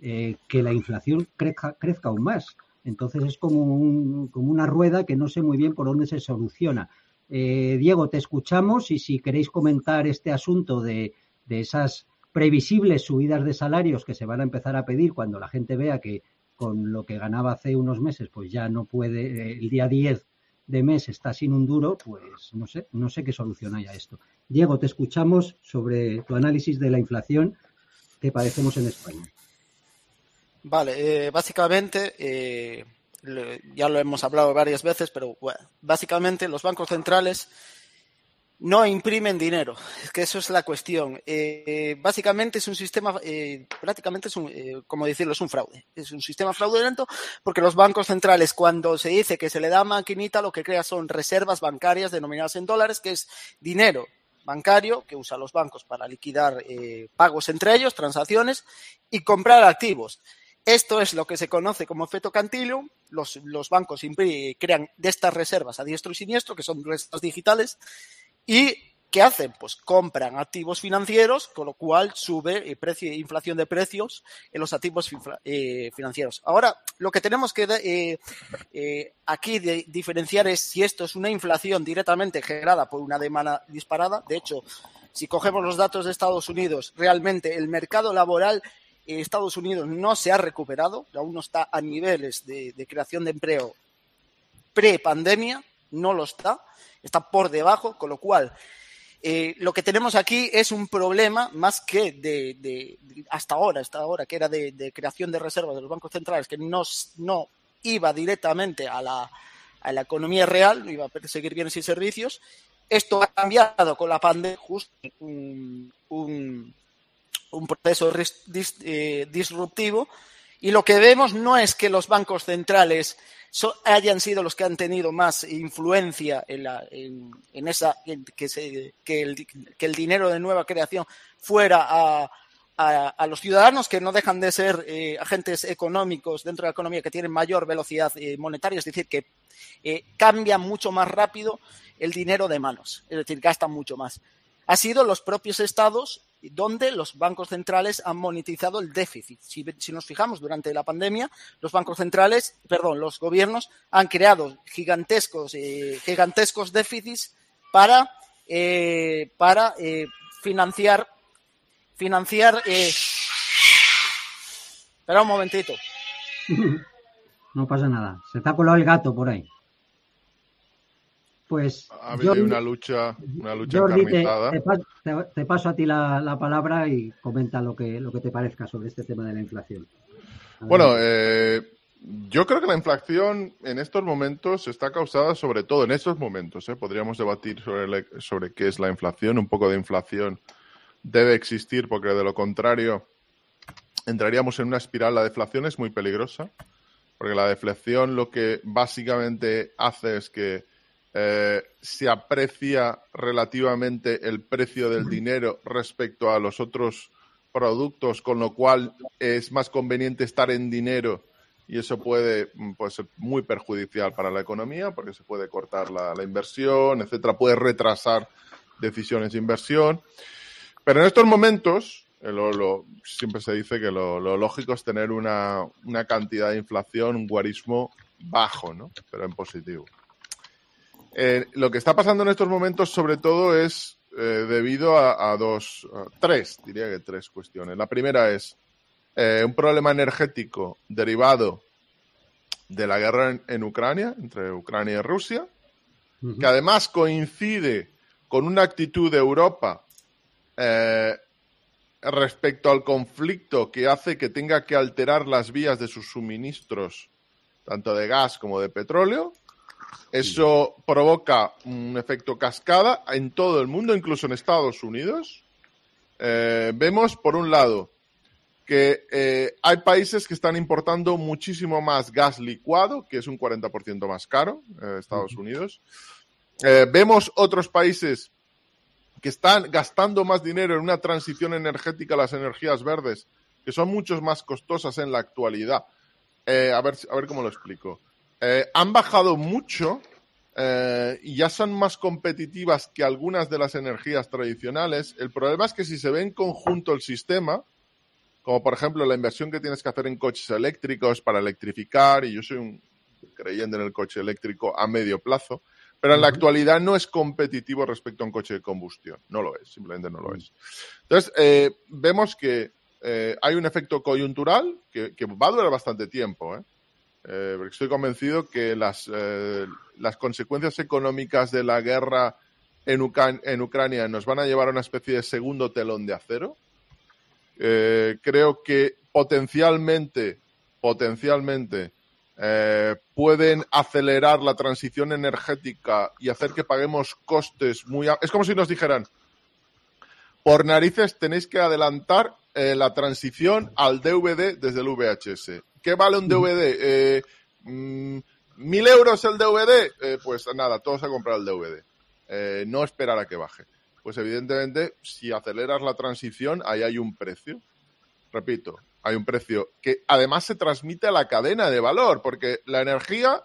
eh, que la inflación crezca, crezca, aún más. Entonces es como, como una rueda que no sé muy bien por dónde se soluciona. Eh, Diego, te escuchamos y si queréis comentar este asunto de, esas previsibles subidas de salarios que se van a empezar a pedir cuando la gente vea que con lo que ganaba hace unos meses, pues ya no puede, eh, el día 10 de mes está sin un duro, pues no sé, no sé qué solución hay a esto. Diego, te escuchamos sobre tu análisis de la inflación que padecemos en España. Vale, eh, básicamente ya lo hemos hablado varias veces, pero básicamente los bancos centrales no imprimen dinero. Es que eso es la cuestión. Eh, básicamente es un sistema, eh, prácticamente es un, eh, como decirlo, es un fraude. Es un sistema fraudulento porque los bancos centrales, cuando se dice que se le da maquinita, lo que crea son reservas bancarias denominadas en dólares, que es dinero bancario que usan los bancos para liquidar pagos entre ellos, transacciones y comprar activos. Esto es lo que se conoce como efecto Cantillon. Los, los bancos crean de estas reservas a diestro y siniestro, que son reservas digitales, y ¿qué hacen? Pues compran activos financieros, con lo cual sube inflación de precios en los activos eh, financieros. Ahora, lo que tenemos que eh, eh, aquí diferenciar es si esto es una inflación directamente generada por una demanda disparada. De hecho, si cogemos los datos de Estados Unidos, realmente el mercado laboral Estados Unidos no se ha recuperado, aún no está a niveles de, creación de empleo pre-pandemia, no lo está, está por debajo, con lo cual eh, lo que tenemos aquí es un problema más que de, hasta ahora, hasta ahora, que era de, creación de reservas de los bancos centrales, que no, no iba directamente a la, a la economía real, iba a perseguir bienes y servicios. Esto ha cambiado con la pandemia, justo un, un proceso eh, disruptivo y lo que vemos no es que los bancos centrales hayan sido los que han tenido más influencia en, la, en, esa que, el, dinero de nueva creación fuera a, a, los ciudadanos que no dejan de ser eh, agentes económicos dentro de la economía que tienen mayor velocidad eh, monetaria, es decir, que eh, cambian mucho más rápido el dinero de manos, es decir, gastan mucho más. Ha sido los propios estados donde los bancos centrales han monetizado el déficit. Si, nos fijamos, durante la pandemia, los bancos centrales, perdón, los gobiernos han creado gigantescos, gigantescos déficits para, para financiar financiar. Eh... Espera un momentito. No pasa nada. Se está colado el gato por ahí. Pues. Ha habido una lucha, una lucha Jordi, te, te, paso a ti la, la, palabra y comenta lo que, lo que te parezca sobre este tema de la inflación. Bueno, eh, yo creo que la inflación en estos momentos está causada sobre todo en estos momentos. Eh, podríamos debatir sobre, sobre qué es la inflación, un poco de inflación debe existir porque de lo contrario entraríamos en una espiral. La deflación es muy peligrosa porque la deflación lo que básicamente hace es que eh, se aprecia relativamente el precio del dinero respecto a los otros productos, con lo cual es más conveniente estar en dinero y eso puede, ser muy perjudicial para la economía porque se puede cortar la, inversión, etcétera, puede retrasar decisiones de inversión. Pero en estos momentos, eh, siempre se dice que lo, lógico es tener una, cantidad de inflación, un guarismo bajo, ¿no? Pero en positivo. Eh, lo que está pasando en estos momentos, sobre todo, es eh, debido a, dos, tres, diría que tres cuestiones. La primera es un problema energético derivado de la guerra en, Ucrania, entre Ucrania y Rusia, que además coincide con una actitud de Europa eh, respecto al conflicto que hace que tenga que alterar las vías de sus suministros, tanto de gas como de petróleo. Eso provoca un efecto cascada en todo el mundo, incluso en Estados Unidos. Eh, vemos, por un lado, que eh, hay países que están importando muchísimo más gas licuado, que es un 40% más caro, Estados Unidos. vemos otros países que están gastando más dinero en una transición energética a las energías verdes, que son mucho más costosas en la actualidad. Eh, a, ver, a ver cómo lo explico. Eh, han bajado mucho eh, y ya son más competitivas que algunas de las energías tradicionales. El problema es que si se ve en conjunto el sistema, como por ejemplo la inversión que tienes que hacer en coches eléctricos para electrificar, y yo soy un creyente en el coche eléctrico a medio plazo, pero en la actualidad no es competitivo respecto a un coche de combustión. No lo es, simplemente no lo es. Entonces, eh, vemos que eh, hay un efecto coyuntural que, va a durar bastante tiempo. ¿eh? Porque estoy convencido que las, las consecuencias económicas de la guerra en, Ucrania nos van a llevar a una especie de segundo telón de acero. creo que potencialmente, potencialmente, eh, pueden acelerar la transición energética y hacer que paguemos costes muy... Es como si nos dijeran, por narices tenéis que adelantar eh, la transición al DVD desde el VHS. ¿Qué vale un DVD? Eh, mm, ¿Mil euros el DVD? pues nada, todos a comprar el DVD. no esperar a que baje. Pues evidentemente, si aceleras la transición, ahí hay un precio. Repito, hay un precio que además se transmite a la cadena de valor, porque la energía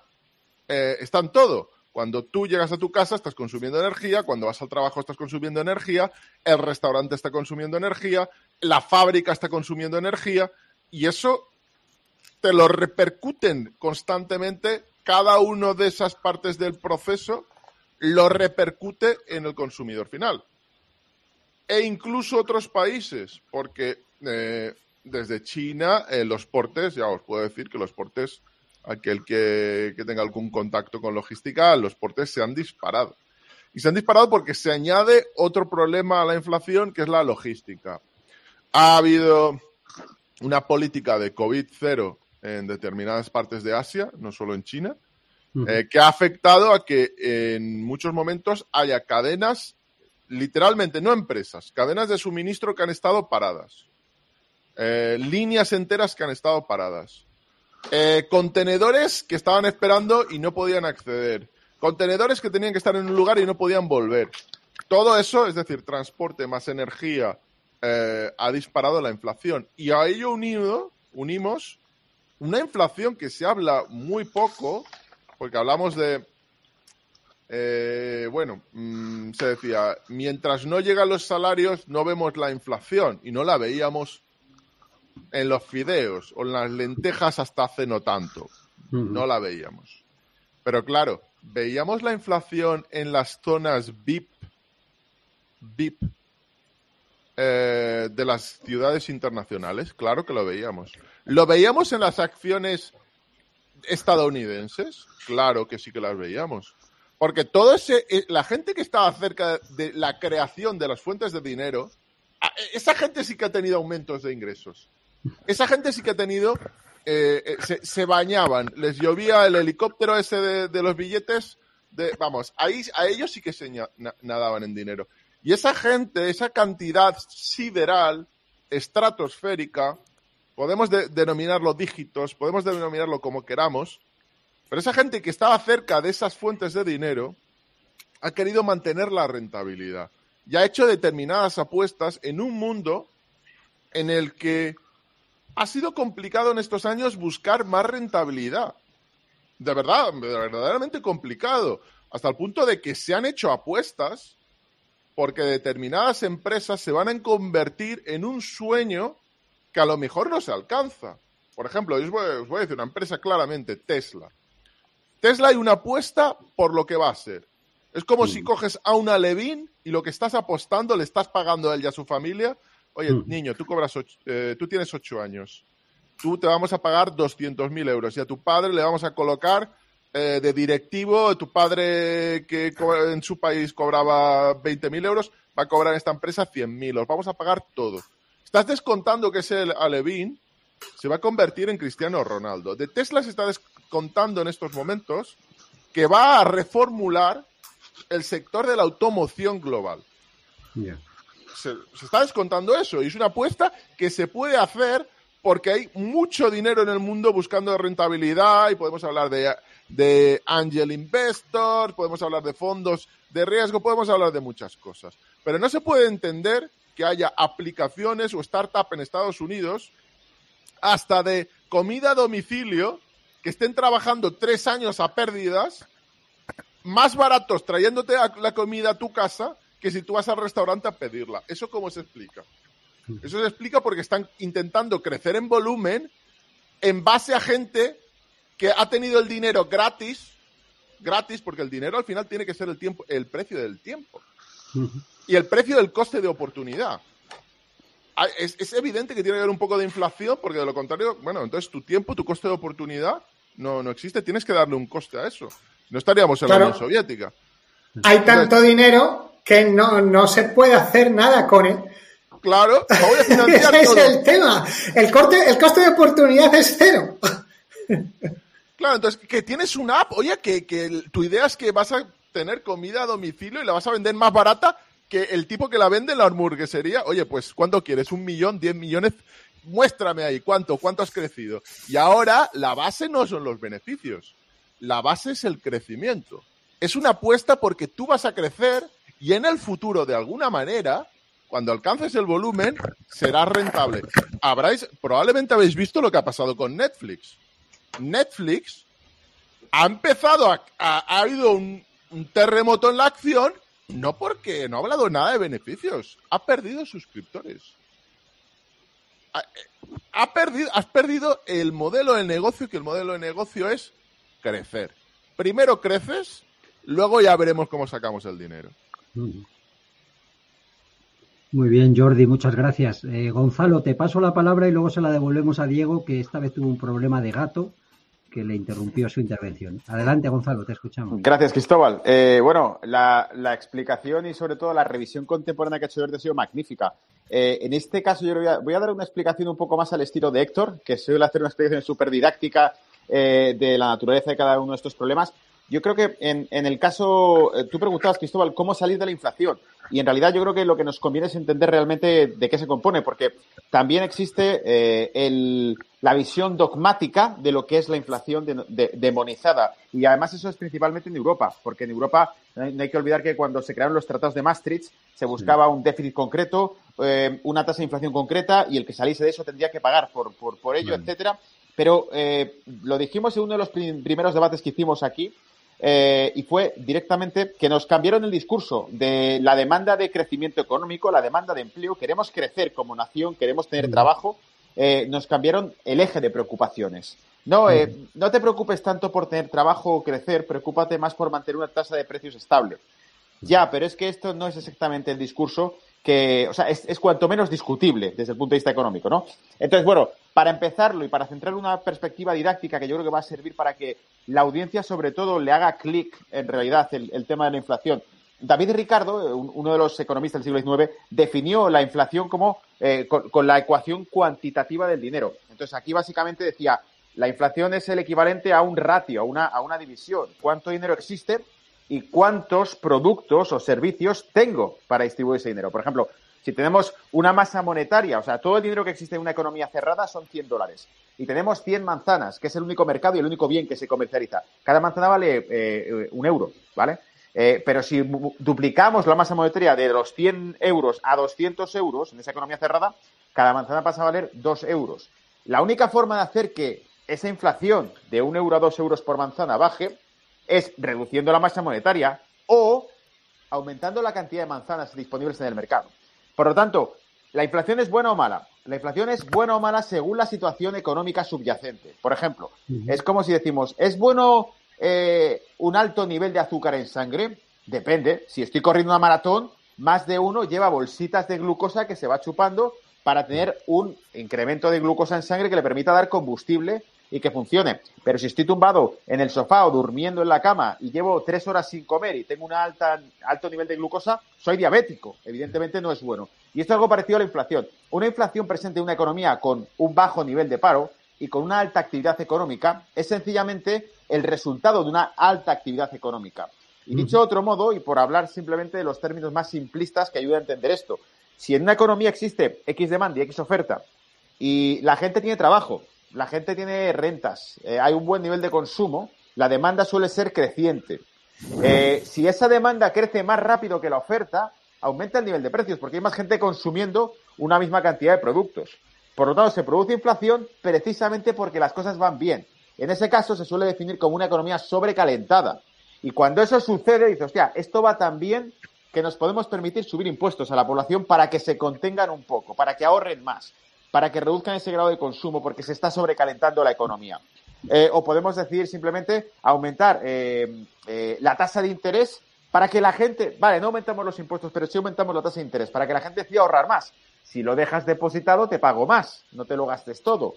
eh, está en todo. Cuando tú llegas a tu casa estás consumiendo energía, cuando vas al trabajo estás consumiendo energía, el restaurante está consumiendo energía, la fábrica está consumiendo energía y eso te lo repercuten constantemente, cada una de esas partes del proceso lo repercute en el consumidor final. E incluso otros países, porque eh, desde China, eh, los portes, ya os puedo decir que los portes, aquel que, tenga algún contacto con logística, los portes se han disparado. Y se han disparado porque se añade otro problema a la inflación, que es la logística. Ha habido una política de COVID cero en determinadas partes de Asia, no solo en China, eh, que ha afectado a que en muchos momentos haya cadenas, literalmente, no empresas, cadenas de suministro que han estado paradas. Eh, líneas enteras que han estado paradas. Eh, contenedores que estaban esperando y no podían acceder. Contenedores que tenían que estar en un lugar y no podían volver. Todo eso, es decir, transporte más energía ha disparado la inflación. Y a ello unido, unimos una inflación que se habla muy poco, porque hablamos de, eh, bueno, mm, se decía, mientras no llegan los salarios no vemos la inflación y no la veíamos en los fideos o en las lentejas hasta hace no tanto. No la veíamos. Pero claro, veíamos la inflación en las zonas VIP, VIP eh, de las ciudades internacionales. Claro que lo veíamos. ¿Lo veíamos en las acciones estadounidenses? Claro que sí que las veíamos. Porque todo ese, eh, la gente que estaba cerca de la creación de las fuentes de dinero, esa gente sí que ha tenido aumentos de ingresos. Esa gente sí que ha tenido, eh, se, bañaban, les llovía el helicóptero ese de, los billetes, de, vamos, ahí a ellos sí que se nadaban en dinero. Y esa gente, esa cantidad sideral, estratosférica, podemos denominarlo dígitos, podemos denominarlo como queramos, pero esa gente que estaba cerca de esas fuentes de dinero ha querido mantener la rentabilidad y ha hecho determinadas apuestas en un mundo en el que ha sido complicado en estos años buscar más rentabilidad. De verdad, verdaderamente complicado. Hasta el punto de que se han hecho apuestas porque determinadas empresas se van a convertir en un sueño que a lo mejor no se alcanza. Por ejemplo, os voy, a decir una empresa claramente, Tesla. Tesla hay una apuesta por lo que va a ser. Es como si coges a una Levin y lo que estás apostando le estás pagando a él y a su familia. Oye, niño, tú cobras eh, tú tienes ocho años. Tú te vamos a pagar 200.000 euros y a tu padre le vamos a colocar eh, de directivo, tu padre que en su país cobraba 20.000 euros, va a cobrar en esta empresa 100.000. Los vamos a pagar todo. Estás descontando que ese Alevín se va a convertir en Cristiano Ronaldo. De Tesla se está descontando en estos momentos que va a reformular el sector de la automoción global. Se, está descontando eso y es una apuesta que se puede hacer porque hay mucho dinero en el mundo buscando rentabilidad y podemos hablar de, de angel investors, podemos hablar de fondos de riesgo, podemos hablar de muchas cosas. Pero no se puede entender que haya aplicaciones o startups en Estados Unidos, hasta de comida a domicilio, que estén trabajando tres años a pérdidas, más baratos trayéndote la comida a tu casa que si tú vas al restaurante a pedirla. ¿Eso cómo se explica? Eso se explica porque están intentando crecer en volumen en base a gente que ha tenido el dinero gratis, gratis, porque el dinero al final tiene que ser el tiempo, el precio del tiempo y el precio del coste de oportunidad. Ah, es, evidente que tiene que haber un poco de inflación, porque de lo contrario, bueno, entonces tu tiempo, tu coste de oportunidad no, no existe, tienes que darle un coste a eso. No estaríamos en la Unión Soviética. Hay tanto dinero que no, se puede hacer nada con él. Claro, voy a financiar Ese es el tema. El, corte, el coste de oportunidad es cero. Claro, entonces que tienes una app, oye, que, que tu idea es que vas a tener comida a domicilio y la vas a vender más barata que el tipo que la vende en la hamburguesería, oye, pues ¿cuánto quieres? ¿Un millón? ¿Diez millones? Muéstrame ahí, ¿cuánto? ¿Cuánto has crecido? Y ahora la base no son los beneficios, la base es el crecimiento. Es una apuesta porque tú vas a crecer y en el futuro, de alguna manera, cuando alcances el volumen, será rentable. Habráis, probablemente habéis visto lo que ha pasado con Netflix. Netflix ha empezado a, ha habido un terremoto en la acción no porque no ha hablado nada de beneficios. Ha perdido suscriptores. Ha, perdido, has perdido el modelo de negocio, que el modelo de negocio es crecer. Primero creces, luego ya veremos cómo sacamos el dinero. Muy bien, Jordi, muchas gracias. Eh, Gonzalo, te paso la palabra y luego se la devolvemos a Diego, que esta vez tuvo un problema de gato que le interrumpió su intervención. Adelante, Gonzalo, te escuchamos. Gracias, Cristóbal. Eh, bueno, la, explicación y sobre todo la revisión contemporánea que ha hecho Jordi ha sido magnífica. Eh, en este caso, yo voy a, dar una explicación un poco más al estilo de Héctor, que suele hacer una explicación súper didáctica de la naturaleza de cada uno de estos problemas. Yo creo que en, en el caso, eh, tú preguntabas, Cristóbal, cómo salir de la inflación. Y en realidad yo creo que lo que nos conviene es entender realmente de qué se compone, porque también existe eh, el, la visión dogmática de lo que es la inflación demonizada. y además eso es principalmente en Europa, porque en Europa no hay, que olvidar que cuando se crearon los tratados de Maastricht se buscaba un déficit concreto, eh, una tasa de inflación concreta y el que saliese de eso tendría que pagar por, por, por ello, etcétera. Pero eh, lo dijimos en uno de los primeros debates que hicimos aquí, eh, y fue directamente que nos cambiaron el discurso de la demanda de crecimiento económico, la demanda de empleo, queremos crecer como nación, queremos tener trabajo, eh, nos cambiaron el eje de preocupaciones. No, eh, no te preocupes tanto por tener trabajo o crecer, preocúpate más por mantener una tasa de precios estable. Ya, pero es que esto no es exactamente el discurso que, o sea, es, cuanto menos discutible desde el punto de vista económico, ¿no? Entonces, bueno, para empezarlo y para centrar una perspectiva didáctica que yo creo que va a servir para que la audiencia, sobre todo, le haga clic en realidad el, tema de la inflación. David Ricardo, uno de los economistas del siglo XIX, definió la inflación como eh, con, la ecuación cuantitativa del dinero. Entonces, aquí básicamente decía, la inflación es el equivalente a un ratio, a una, a una división. ¿Cuánto dinero existe y cuántos productos o servicios tengo para distribuir ese dinero. Por ejemplo, si tenemos una masa monetaria, o sea, todo el dinero que existe en una economía cerrada son 100 dólares. Y tenemos 100 manzanas, que es el único mercado y el único bien que se comercializa. Cada manzana vale eh, un euro, ¿vale? Eh, pero si duplicamos la masa monetaria de los 100 euros a 200 euros en esa economía cerrada, cada manzana pasa a valer 2 euros. La única forma de hacer que esa inflación de un euro a 2 euros por manzana baje es reduciendo la masa monetaria o aumentando la cantidad de manzanas disponibles en el mercado. Por lo tanto, ¿la inflación es buena o mala? La inflación es buena o mala según la situación económica subyacente. Por ejemplo, es como si decimos, ¿es bueno eh, un alto nivel de azúcar en sangre? Depende. Si estoy corriendo una maratón, más de uno lleva bolsitas de glucosa que se va chupando para tener un incremento de glucosa en sangre que le permita dar combustible y que funcione. Pero si estoy tumbado en el sofá o durmiendo en la cama y llevo tres horas sin comer y tengo un alta, alto nivel de glucosa, soy diabético. Evidentemente no es bueno. Y esto es algo parecido a la inflación. Una inflación presente en una economía con un bajo nivel de paro y con una alta actividad económica es sencillamente el resultado de una alta actividad económica. Y dicho de otro modo, y por hablar simplemente de los términos más simplistas que ayudan a entender esto, si en una economía existe X demanda y X oferta y la gente tiene trabajo la gente tiene rentas, eh, hay un buen nivel de consumo, la demanda suele ser creciente. Eh, si esa demanda crece más rápido que la oferta, aumenta el nivel de precios, porque hay más gente consumiendo una misma cantidad de productos. Por lo tanto, se produce inflación precisamente porque las cosas van bien. En ese caso se suele definir como una economía sobrecalentada. Y cuando eso sucede, dice, hostia, esto va tan bien que nos podemos permitir subir impuestos a la población para que se contengan un poco, para que ahorren más para que reduzcan ese grado de consumo porque se está sobrecalentando la economía. Eh, o podemos decir simplemente aumentar eh, eh, la tasa de interés para que la gente, vale, no aumentamos los impuestos, pero sí aumentamos la tasa de interés, para que la gente decida ahorrar más. Si lo dejas depositado, te pago más, no te lo gastes todo.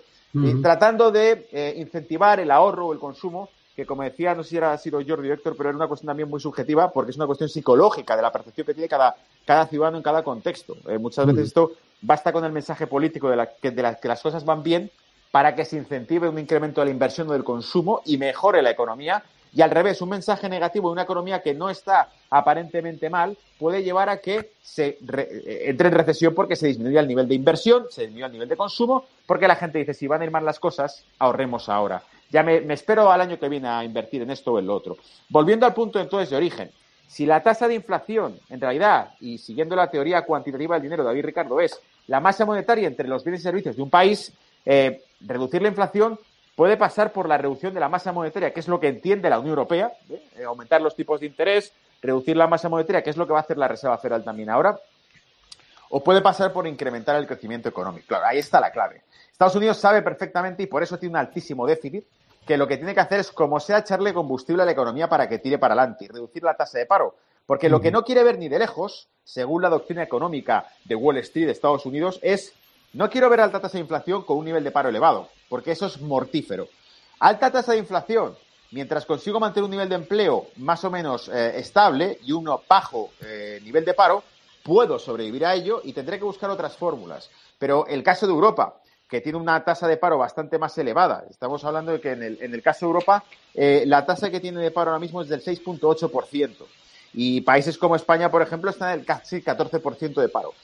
tratando de incentivar el ahorro o el consumo, que como decía, no sé si era sido Jordi Héctor, pero era una cuestión también muy subjetiva, porque es una cuestión psicológica de la percepción que tiene cada, cada ciudadano en cada contexto. muchas veces esto basta con el mensaje político de, que, las cosas van bien para que se incentive un incremento de la inversión o del consumo y mejore la economía. Y al revés, un mensaje negativo de una economía que no está aparentemente mal puede llevar a que se eh, entre en recesión porque se disminuye el nivel de inversión, se disminuye el nivel de consumo, porque la gente dice, si van a ir mal las cosas, ahorremos ahora. Ya me, me espero al año que viene a invertir en esto o en lo otro. Volviendo al punto entonces de origen, si la tasa de inflación, en realidad, y siguiendo la teoría cuantitativa del dinero, David Ricardo, es la masa monetaria entre los bienes y servicios de un país, eh, reducir la inflación puede pasar por la reducción de la masa monetaria, que es lo que entiende la Unión Europea, ¿eh? Eh, aumentar los tipos de interés, reducir la masa monetaria, que es lo que va a hacer la Reserva Federal también ahora, o puede pasar por incrementar el crecimiento económico. Claro, ahí está la clave. Estados Unidos sabe perfectamente y por eso tiene un altísimo déficit, que lo que tiene que hacer es, como sea, echarle combustible a la economía para que tire para adelante y reducir la tasa de paro. Porque lo que no quiere ver ni de lejos, según la doctrina económica de Wall Street de Estados Unidos, es no quiero ver alta tasa de inflación con un nivel de paro elevado, porque eso es mortífero. Alta tasa de inflación, mientras consigo mantener un nivel de empleo más o menos eh, estable y un bajo eh, nivel de paro, puedo sobrevivir a ello y tendré que buscar otras fórmulas. Pero el caso de Europa, que tiene una tasa de paro bastante más elevada. Estamos hablando de que en el, en el caso de Europa, eh, la tasa que tiene de paro ahora mismo es del 6.8%. Y países como España, por ejemplo, están en el casi 14% de paro.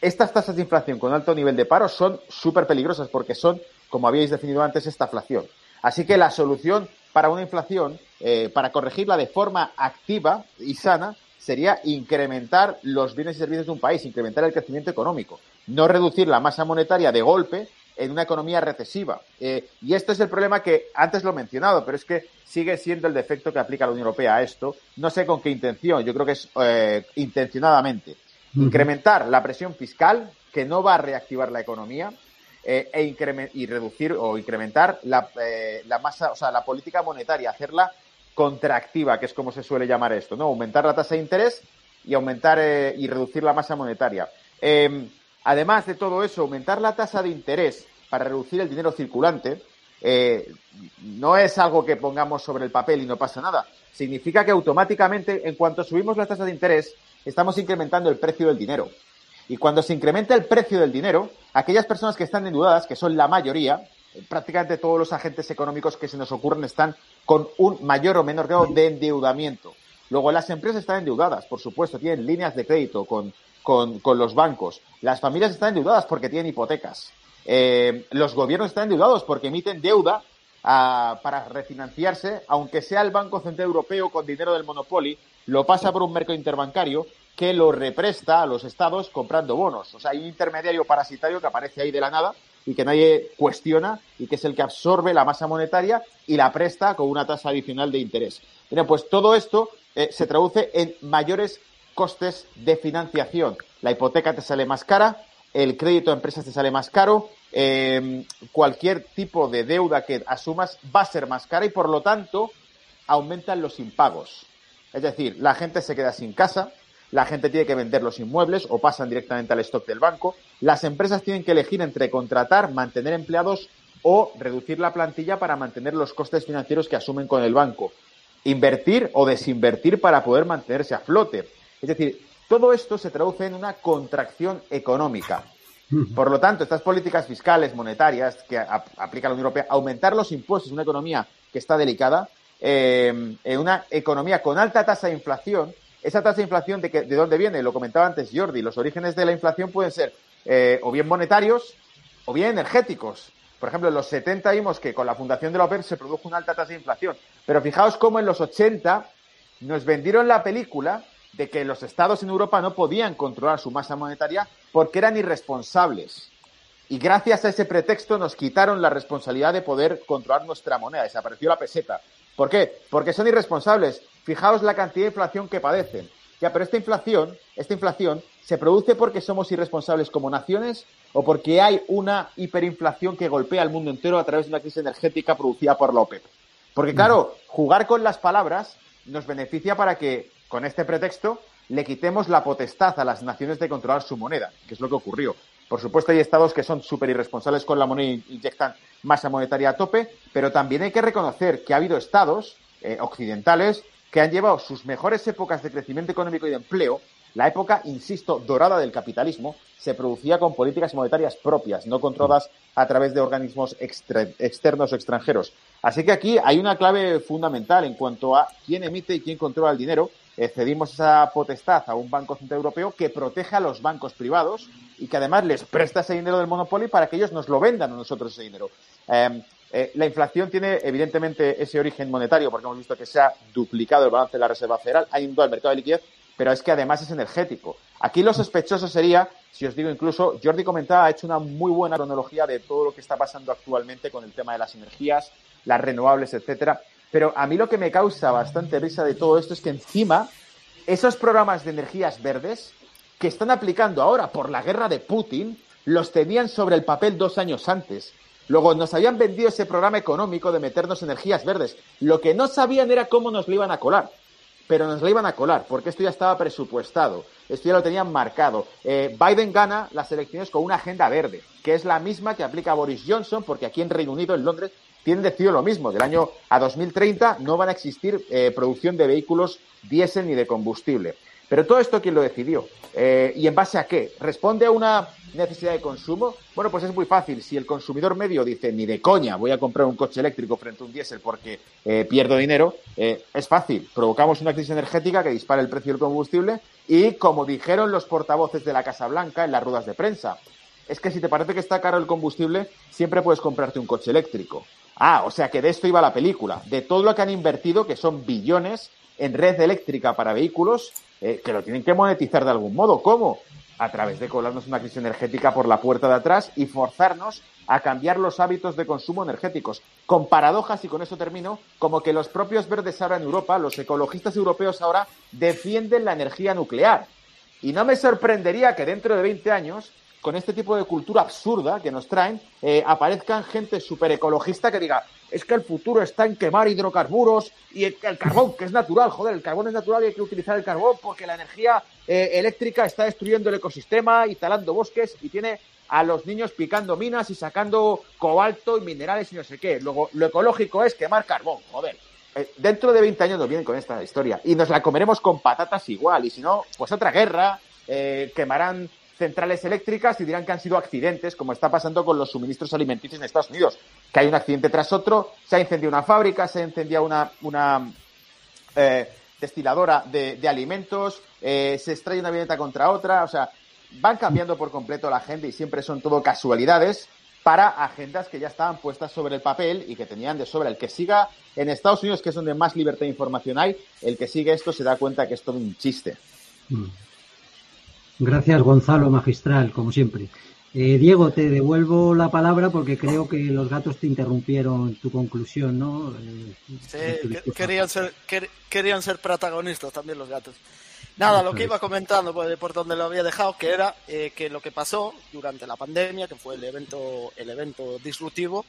Estas tasas de inflación con alto nivel de paro son súper peligrosas porque son, como habíais definido antes, esta inflación. Así que la solución para una inflación, eh, para corregirla de forma activa y sana, sería incrementar los bienes y servicios de un país, incrementar el crecimiento económico, no reducir la masa monetaria de golpe en una economía recesiva. Eh, y este es el problema que antes lo he mencionado, pero es que sigue siendo el defecto que aplica la Unión Europea a esto. No sé con qué intención, yo creo que es eh, intencionadamente. Incrementar la presión fiscal, que no va a reactivar la economía, eh, e y reducir o incrementar la, la masa, o sea, la política monetaria, hacerla contractiva, que es como se suele llamar esto, ¿no? Aumentar la tasa de interés y aumentar y reducir la masa monetaria. Em, Además de todo eso, aumentar la tasa de interés para reducir el dinero circulante eh, no es algo que pongamos sobre el papel y no pasa nada. Significa que automáticamente, en cuanto subimos la tasa de interés, estamos incrementando el precio del dinero. Y cuando se incrementa el precio del dinero, aquellas personas que están endeudadas, que son la mayoría, prácticamente todos los agentes económicos que se nos ocurren están con un mayor o menor grado de endeudamiento. Luego, las empresas están endeudadas, por supuesto, tienen líneas de crédito con con, los bancos. Las familias están endeudadas porque tienen hipotecas. Eh, los gobiernos están endeudados porque emiten deuda ah, para refinanciarse, aunque sea el Banco Central Europeo con dinero del Monopoly, lo pasa por un mercado interbancario que lo represta a los estados comprando bonos. O sea, hay un intermediario parasitario que aparece ahí de la nada y que nadie cuestiona y que es el que absorbe la masa monetaria y la presta con una tasa adicional de interés. Pues todo esto eh, se traduce en mayores costes de financiación. La hipoteca te sale más cara, el crédito a empresas te sale más caro, eh, cualquier tipo de deuda que asumas va a ser más cara y por lo tanto aumentan los impagos. Es decir, la gente se queda sin casa, la gente tiene que vender los inmuebles o pasan directamente al stock del banco, las empresas tienen que elegir entre contratar, mantener empleados o reducir la plantilla para mantener los costes financieros que asumen con el banco, invertir o desinvertir para poder mantenerse a flote. Es decir, todo esto se traduce en una contracción económica. Por lo tanto, estas políticas fiscales, monetarias que aplica la Unión Europea, aumentar los impuestos en una economía que está delicada, eh, en una economía con alta tasa de inflación, esa tasa de inflación de, que, de dónde viene, lo comentaba antes Jordi, los orígenes de la inflación pueden ser eh, o bien monetarios o bien energéticos. Por ejemplo, en los 70 vimos que con la fundación de la OPEP se produjo una alta tasa de inflación. Pero fijaos cómo en los 80 nos vendieron la película de que los estados en Europa no podían controlar su masa monetaria porque eran irresponsables. Y gracias a ese pretexto nos quitaron la responsabilidad de poder controlar nuestra moneda. Desapareció la peseta. ¿Por qué? Porque son irresponsables. Fijaos la cantidad de inflación que padecen. Ya, pero esta inflación, esta inflación se produce porque somos irresponsables como naciones o porque hay una hiperinflación que golpea al mundo entero a través de una crisis energética producida por la OPEP. Porque claro, jugar con las palabras nos beneficia para que con este pretexto le quitemos la potestad a las naciones de controlar su moneda, que es lo que ocurrió. Por supuesto, hay estados que son súper irresponsables con la moneda y inyectan masa monetaria a tope, pero también hay que reconocer que ha habido estados eh, occidentales que han llevado sus mejores épocas de crecimiento económico y de empleo, la época, insisto, dorada del capitalismo, se producía con políticas monetarias propias, no controladas a través de organismos externos o extranjeros. Así que aquí hay una clave fundamental en cuanto a quién emite y quién controla el dinero eh, cedimos esa potestad a un Banco Central Europeo que protege a los bancos privados y que además les presta ese dinero del monopolio para que ellos nos lo vendan a nosotros ese dinero. Em, eh, la inflación tiene evidentemente ese origen monetario porque hemos visto que se ha duplicado el balance de la Reserva Federal, ha ido al mercado de liquidez, pero es que además es energético. Aquí lo sospechoso sería, si os digo incluso, Jordi comentaba, ha hecho una muy buena cronología de todo lo que está pasando actualmente con el tema de las energías, las renovables, etcétera. Pero a mí lo que me causa bastante risa de todo esto es que encima esos programas de energías verdes que están aplicando ahora por la guerra de Putin los tenían sobre el papel dos años antes. Luego nos habían vendido ese programa económico de meternos energías verdes. Lo que no sabían era cómo nos lo iban a colar. Pero nos lo iban a colar, porque esto ya estaba presupuestado. Esto ya lo tenían marcado. Eh, Biden gana las elecciones con una agenda verde, que es la misma que aplica Boris Johnson, porque aquí en Reino Unido, en Londres, tienen decidido lo mismo. Del año a 2030 no van a existir eh, producción de vehículos diésel ni de combustible. Pero todo esto, ¿quién lo decidió? Eh, ¿Y en base a qué? ¿Responde a una necesidad de consumo? Bueno, pues es muy fácil. Si el consumidor medio dice, ni de coña voy a comprar un coche eléctrico frente a un diésel porque eh, pierdo dinero, es fácil. Provocamos una crisis energética que dispara el precio del combustible y, como dijeron los portavoces de la Casa Blanca en las ruedas de prensa, es que si te parece que está caro el combustible, siempre puedes comprarte un coche eléctrico. Ah, o sea que de esto iba la película, de todo lo que han invertido, que son billones en red eléctrica para vehículos, eh, que lo tienen que monetizar de algún modo. ¿Cómo? A través de colarnos una crisis energética por la puerta de atrás y forzarnos a cambiar los hábitos de consumo energéticos. Con paradojas, y con eso termino, como que los propios verdes ahora en Europa, los ecologistas europeos ahora, defienden la energía nuclear. Y no me sorprendería que dentro de 20 años con este tipo de cultura absurda que nos traen, eh, aparezcan gente súper ecologista que diga, es que el futuro está en quemar hidrocarburos y el, carbón, que es natural, joder, el carbón es natural y hay que utilizar el carbón porque la energía eh, eléctrica está destruyendo el ecosistema y talando bosques y tiene a los niños picando minas y sacando cobalto y minerales y no sé qué. Luego, lo ecológico es quemar carbón, joder. Eh, dentro de 20 años nos vienen con esta historia y nos la comeremos con patatas igual y si no, pues otra guerra, quemarán centrales eléctricas y dirán que han sido accidentes, como está pasando con los suministros alimenticios en Estados Unidos, que hay un accidente tras otro, se ha incendiado una fábrica, se ha incendiado una, una eh, destiladora de, alimentos, eh, se extrae una avioneta contra otra, o sea, van cambiando por completo la agenda y siempre son todo casualidades para agendas que ya estaban puestas sobre el papel y que tenían de sobra. El que siga en Estados Unidos, que es donde más libertad de información hay, el que sigue esto se da cuenta que es todo un chiste. Mm. Gracias, Gonzalo, magistral, como siempre. Eh, Diego, te devuelvo la palabra porque creo que los gatos te interrumpieron tu conclusión, ¿no? Eh, sí, querían ser, querían ser protagonistas también los gatos. Nada, lo que iba comentando por, por donde lo había dejado, que era eh, que lo que pasó durante la pandemia, que fue el evento, el evento disruptivo,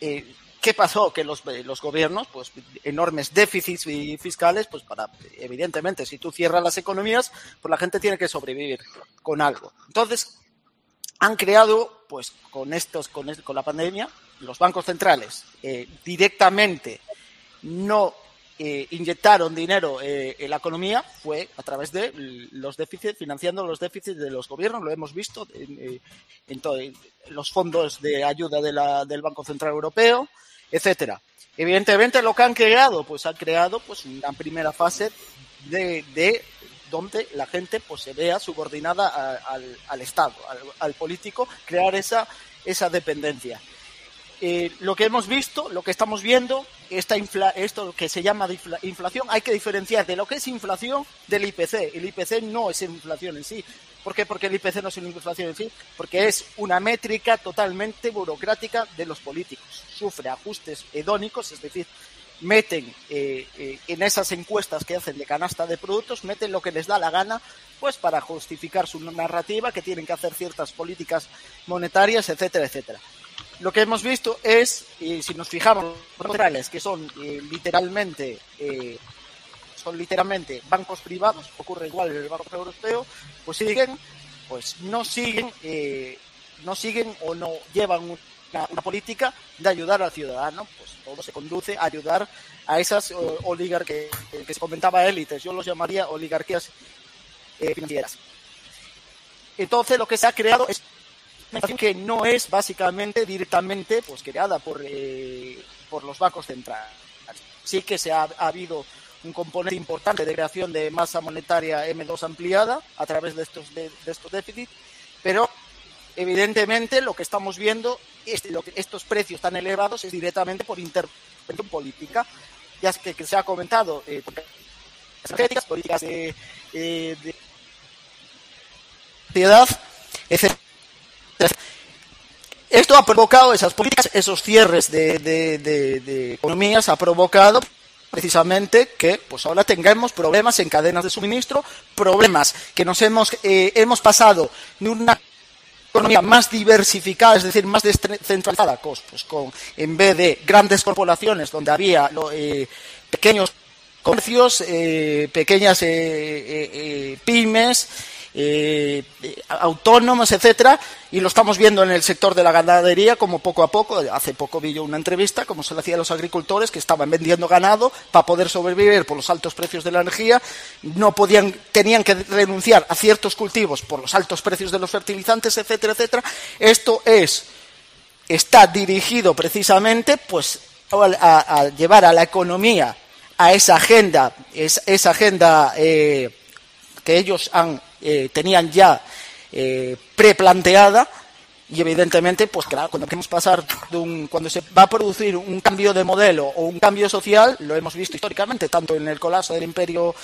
eh, ¿Qué pasó? Que los, los, gobiernos, pues enormes déficits fiscales, pues para, evidentemente, si tú cierras las economías, pues la gente tiene que sobrevivir con algo. Entonces, han creado, pues con estos, con, con la pandemia, los bancos centrales eh, directamente no eh, inyectaron dinero eh, en la economía fue a través de los déficits, financiando los déficits de los gobiernos, lo hemos visto en, eh, en, los fondos de ayuda de la, del Banco Central Europeo, etcétera. Evidentemente lo que han creado, pues han creado pues una primera fase de, de donde la gente pues se vea subordinada al, al, Estado, al, al político, crear esa, esa dependencia. Eh, lo que hemos visto, lo que estamos viendo, esta esto que se llama inflación, hay que diferenciar de lo que es inflación del IPC. El IPC no es inflación en sí. ¿Por qué? Porque el IPC no es una inflación en sí, porque es una métrica totalmente burocrática de los políticos. Sufre ajustes hedónicos, es decir, meten eh, eh, en esas encuestas que hacen de canasta de productos, meten lo que les da la gana, pues para justificar su narrativa, que tienen que hacer ciertas políticas monetarias, etcétera, etcétera lo que hemos visto es, y si nos fijamos, los que son eh, literalmente eh, son literalmente bancos privados, ocurre igual en el Banco Europeo, pues siguen, pues no siguen, eh, no siguen o no llevan una, política de ayudar al ciudadano, pues todo se conduce a ayudar a esas oligarquías que se comentaba élites, yo los llamaría oligarquías financieras. Entonces lo que se ha creado es que no es básicamente directamente pues creada por, eh, por los bancos centrales. Sí que se ha, habido un componente importante de creación de masa monetaria M2 ampliada a través de estos, de, estos déficits, pero evidentemente lo que estamos viendo, este, lo que, estos precios tan elevados es directamente por intervención política, ya que, que se ha comentado, eh, políticas de, eh, de etc esto ha provocado esas políticas, esos cierres de, economías, ha provocado precisamente que pues ahora tengamos problemas en cadenas de suministro, problemas que nos hemos, eh, hemos pasado de una economía más diversificada, es decir, más descentralizada, pues, con, en vez de grandes corporaciones donde había eh, pequeños comercios, eh, pequeñas pymes, eh, autónomos, etcétera, y lo estamos viendo en el sector de la ganadería, como poco a poco, hace poco vi yo una entrevista, como se le hacía a los agricultores que estaban vendiendo ganado para poder sobrevivir por los altos precios de la energía, no podían, tenían que renunciar a ciertos cultivos por los altos precios de los fertilizantes, etcétera, etcétera. Esto es, está dirigido precisamente, pues, a, llevar a la economía a esa agenda, esa agenda eh, que ellos han eh, tenían ya eh, preplanteada y evidentemente, pues claro, cuando queremos pasar cuando se va a producir un cambio de modelo o un cambio social, lo hemos visto históricamente, tanto en el colapso del imperio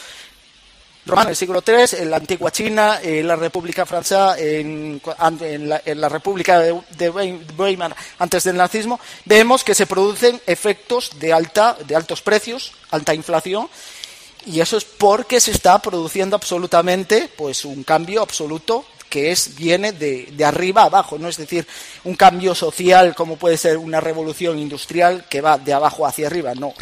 romano del siglo III, en la antigua China, en la República Francesa, en, la, República de, Weimar antes del nazismo, vemos que se producen efectos de alta, de altos precios, alta inflación, y eso es porque se está produciendo absolutamente pues un cambio absoluto que es viene de, de, arriba abajo, no es decir, un cambio social como puede ser una revolución industrial que va de abajo hacia arriba, no,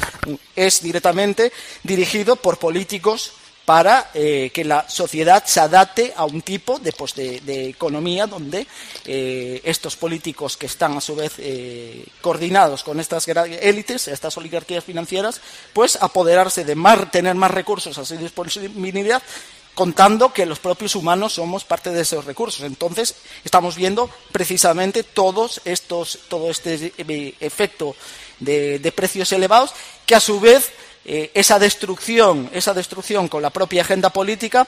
es directamente dirigido por políticos para eh, que la sociedad se adapte a un tipo de, pues, economía donde eh, estos políticos que están a su vez eh, coordinados con estas élites, estas oligarquías financieras, pues apoderarse de más, tener más recursos a su disponibilidad contando que los propios humanos somos parte de esos recursos. Entonces, estamos viendo precisamente todos estos, todo este efecto de precios elevados que a su vez eh, esa destrucción, esa destrucción con la propia agenda política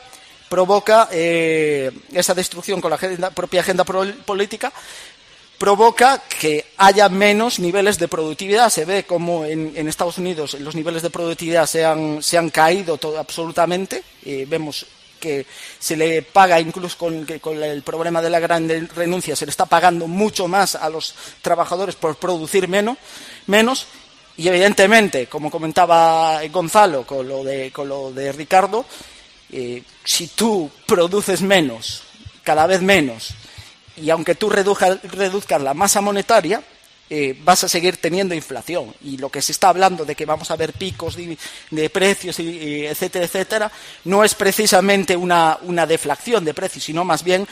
provoca eh, esa destrucción con la propia agenda política provoca que haya menos niveles de productividad. Se ve como en, Estados Unidos los niveles de productividad se han, se han caído todo, absolutamente. Eh, vemos que se le paga incluso con, con, el problema de la gran renuncia, se le está pagando mucho más a los trabajadores por producir menos, menos y evidentemente, como comentaba Gonzalo con lo de, con lo de Ricardo, eh, si tú produces menos, cada vez menos, y aunque tú reduzcas la masa monetaria, eh, vas a seguir teniendo inflación. Y lo que se está hablando de que vamos a ver picos de, precios, y, etcétera, etcétera, no es precisamente una, una deflación de precios, sino más bien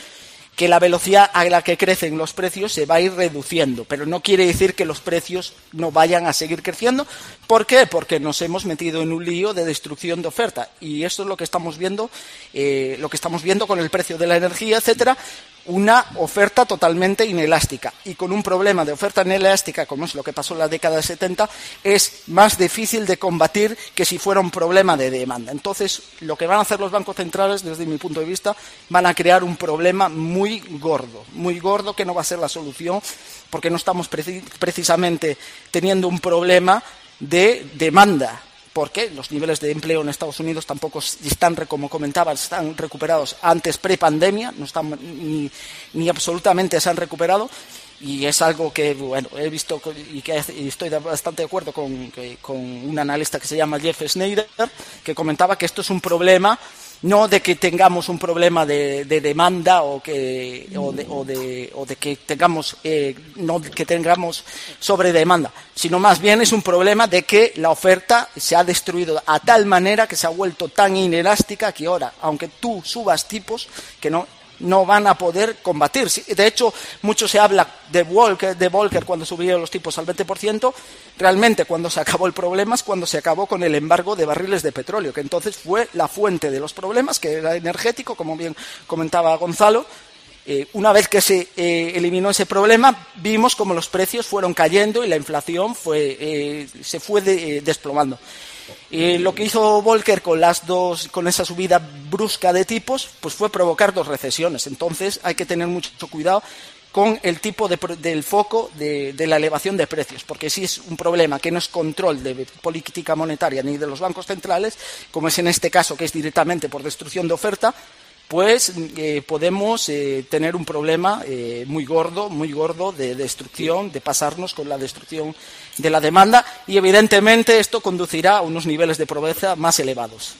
que la velocidad a la que crecen los precios se va a ir reduciendo, pero no quiere decir que los precios no vayan a seguir creciendo. ¿Por qué? Porque nos hemos metido en un lío de destrucción de oferta y esto es lo que estamos viendo, eh, lo que estamos viendo con el precio de la energía, etcétera, una oferta totalmente inelástica. Y con un problema de oferta inelástica, como es lo que pasó en la década de 70, es más difícil de combatir que si fuera un problema de demanda. Entonces, lo que van a hacer los bancos centrales, desde mi punto de vista, van a crear un problema muy gordo, muy gordo que no va a ser la solución, porque no estamos precisamente teniendo un problema de demanda, porque los niveles de empleo en Estados Unidos tampoco están, como comentaba, están recuperados antes pre-pandemia, no están ni, absolutamente se han recuperado. Y es algo que, bueno, he visto y que estoy bastante de acuerdo con, con un analista que se llama Jeff Snyder, que comentaba que esto es un problema no de que tengamos un problema de, demanda o que o de, o de, o de que tengamos eh, no que tengamos sobre demanda sino más bien es un problema de que la oferta se ha destruido a tal manera que se ha vuelto tan inelástica que ahora aunque tú subas tipos que no no van a poder combatir. De hecho, mucho se habla de Volcker, cuando subieron los tipos al 20%. Realmente, cuando se acabó el problema es cuando se acabó con el embargo de barriles de petróleo, que entonces fue la fuente de los problemas, que era energético, como bien comentaba Gonzalo. Eh, una vez que se eh, eliminó ese problema, vimos como los precios fueron cayendo y la inflación fue, eh, se fue desplomando. Y lo que hizo Volcker con las dos, con esa subida brusca de tipos, pues fue provocar dos recesiones. Entonces hay que tener mucho cuidado con el tipo del foco de, la elevación de precios, porque si es un problema que no es control de política monetaria ni de los bancos centrales, como es en este caso, que es directamente por destrucción de oferta, pues eh, podemos eh, tener un problema eh, muy gordo, muy gordo de destrucción, de pasarnos con la destrucción de la demanda y evidentemente esto conducirá a unos niveles de pobreza más elevados.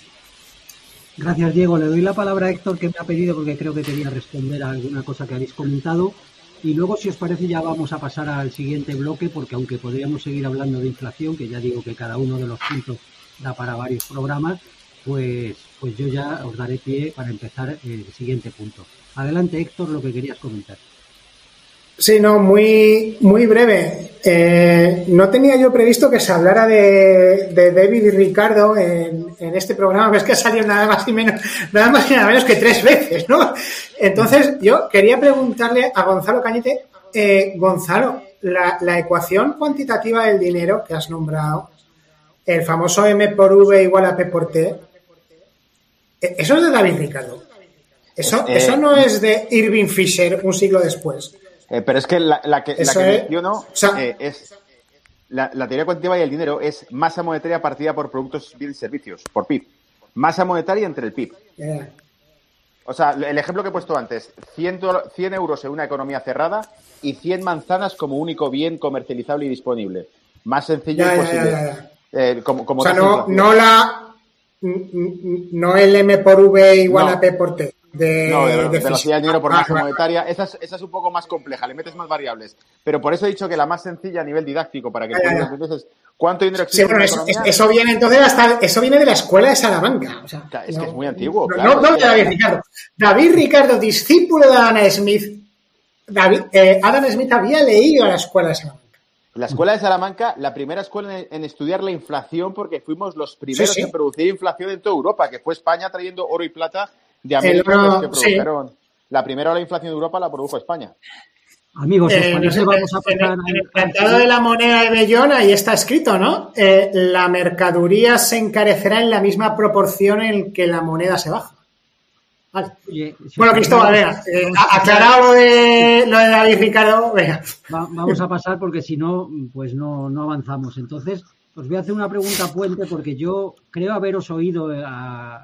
Gracias, Diego. Le doy la palabra a Héctor que me ha pedido porque creo que quería responder a alguna cosa que habéis comentado. Y luego, si os parece, ya vamos a pasar al siguiente bloque porque aunque podríamos seguir hablando de inflación, que ya digo que cada uno de los puntos da para varios programas, pues pues yo ya os daré pie para empezar el siguiente punto. Adelante, Héctor, lo que querías comentar. Sí, no, muy, muy breve. Eh, no tenía yo previsto que se hablara de, David y Ricardo en, este programa, pero es que ha salido nada más y menos, nada más y nada menos que tres veces, ¿no? Entonces, yo quería preguntarle a Gonzalo Cañete, eh, Gonzalo, la, ecuación cuantitativa del dinero que has nombrado, el famoso M por V igual a P por T, ¿e-, ¿eso es de David Ricardo? Eso, eh, eso no es de Irving Fisher un siglo después. Eh, pero es que la, que, la que menciono eh, es la, teoría cuantitativa y el dinero es masa monetaria partida por productos, bienes y servicios, por PIB. Masa monetaria entre el PIB. O sea, el ejemplo que he puesto antes, 100, 100 euros en una economía cerrada y 100 manzanas como único bien comercializable y disponible. Más sencillo imposible. Eh, como, o sea, no, no, la no el M por V igual a P por T de, no, de, de velocidad del dinero por masa monetaria, esa es, esa es, un poco más compleja, le metes más variables. Pero por eso he dicho que la más sencilla a nivel didáctico, para que entonces, ¿cuánto dinero existe? Sí, bueno, eso, eso, viene entonces hasta, eso viene de la escuela de Salamanca. O sea, es que es muy antiguo. No, claro, no, de David Ricardo. David Ricardo, discípulo de Adam Smith. David, eh, Adam Smith había leído a la escuela de Salamanca. La escuela de Salamanca, la primera escuela en, estudiar la inflación, porque fuimos los primeros en producir inflación en toda Europa, que fue España trayendo oro y plata de América que produjeron. La primera ola de inflación de Europa la produjo España. Amigos, eh, vamos a en, el tratado de la moneda de Bellón ahí está escrito, ¿no? Eh, la mercaduría se encarecerá en la misma proporción en que la moneda se baja. Vale. bueno, Cristóbal, venga, eh, aclarado lo de, lo de David Ricardo, venga. vamos a pasar porque si no, pues no, no avanzamos. Entonces, os voy a hacer una pregunta puente porque yo creo haberos oído a,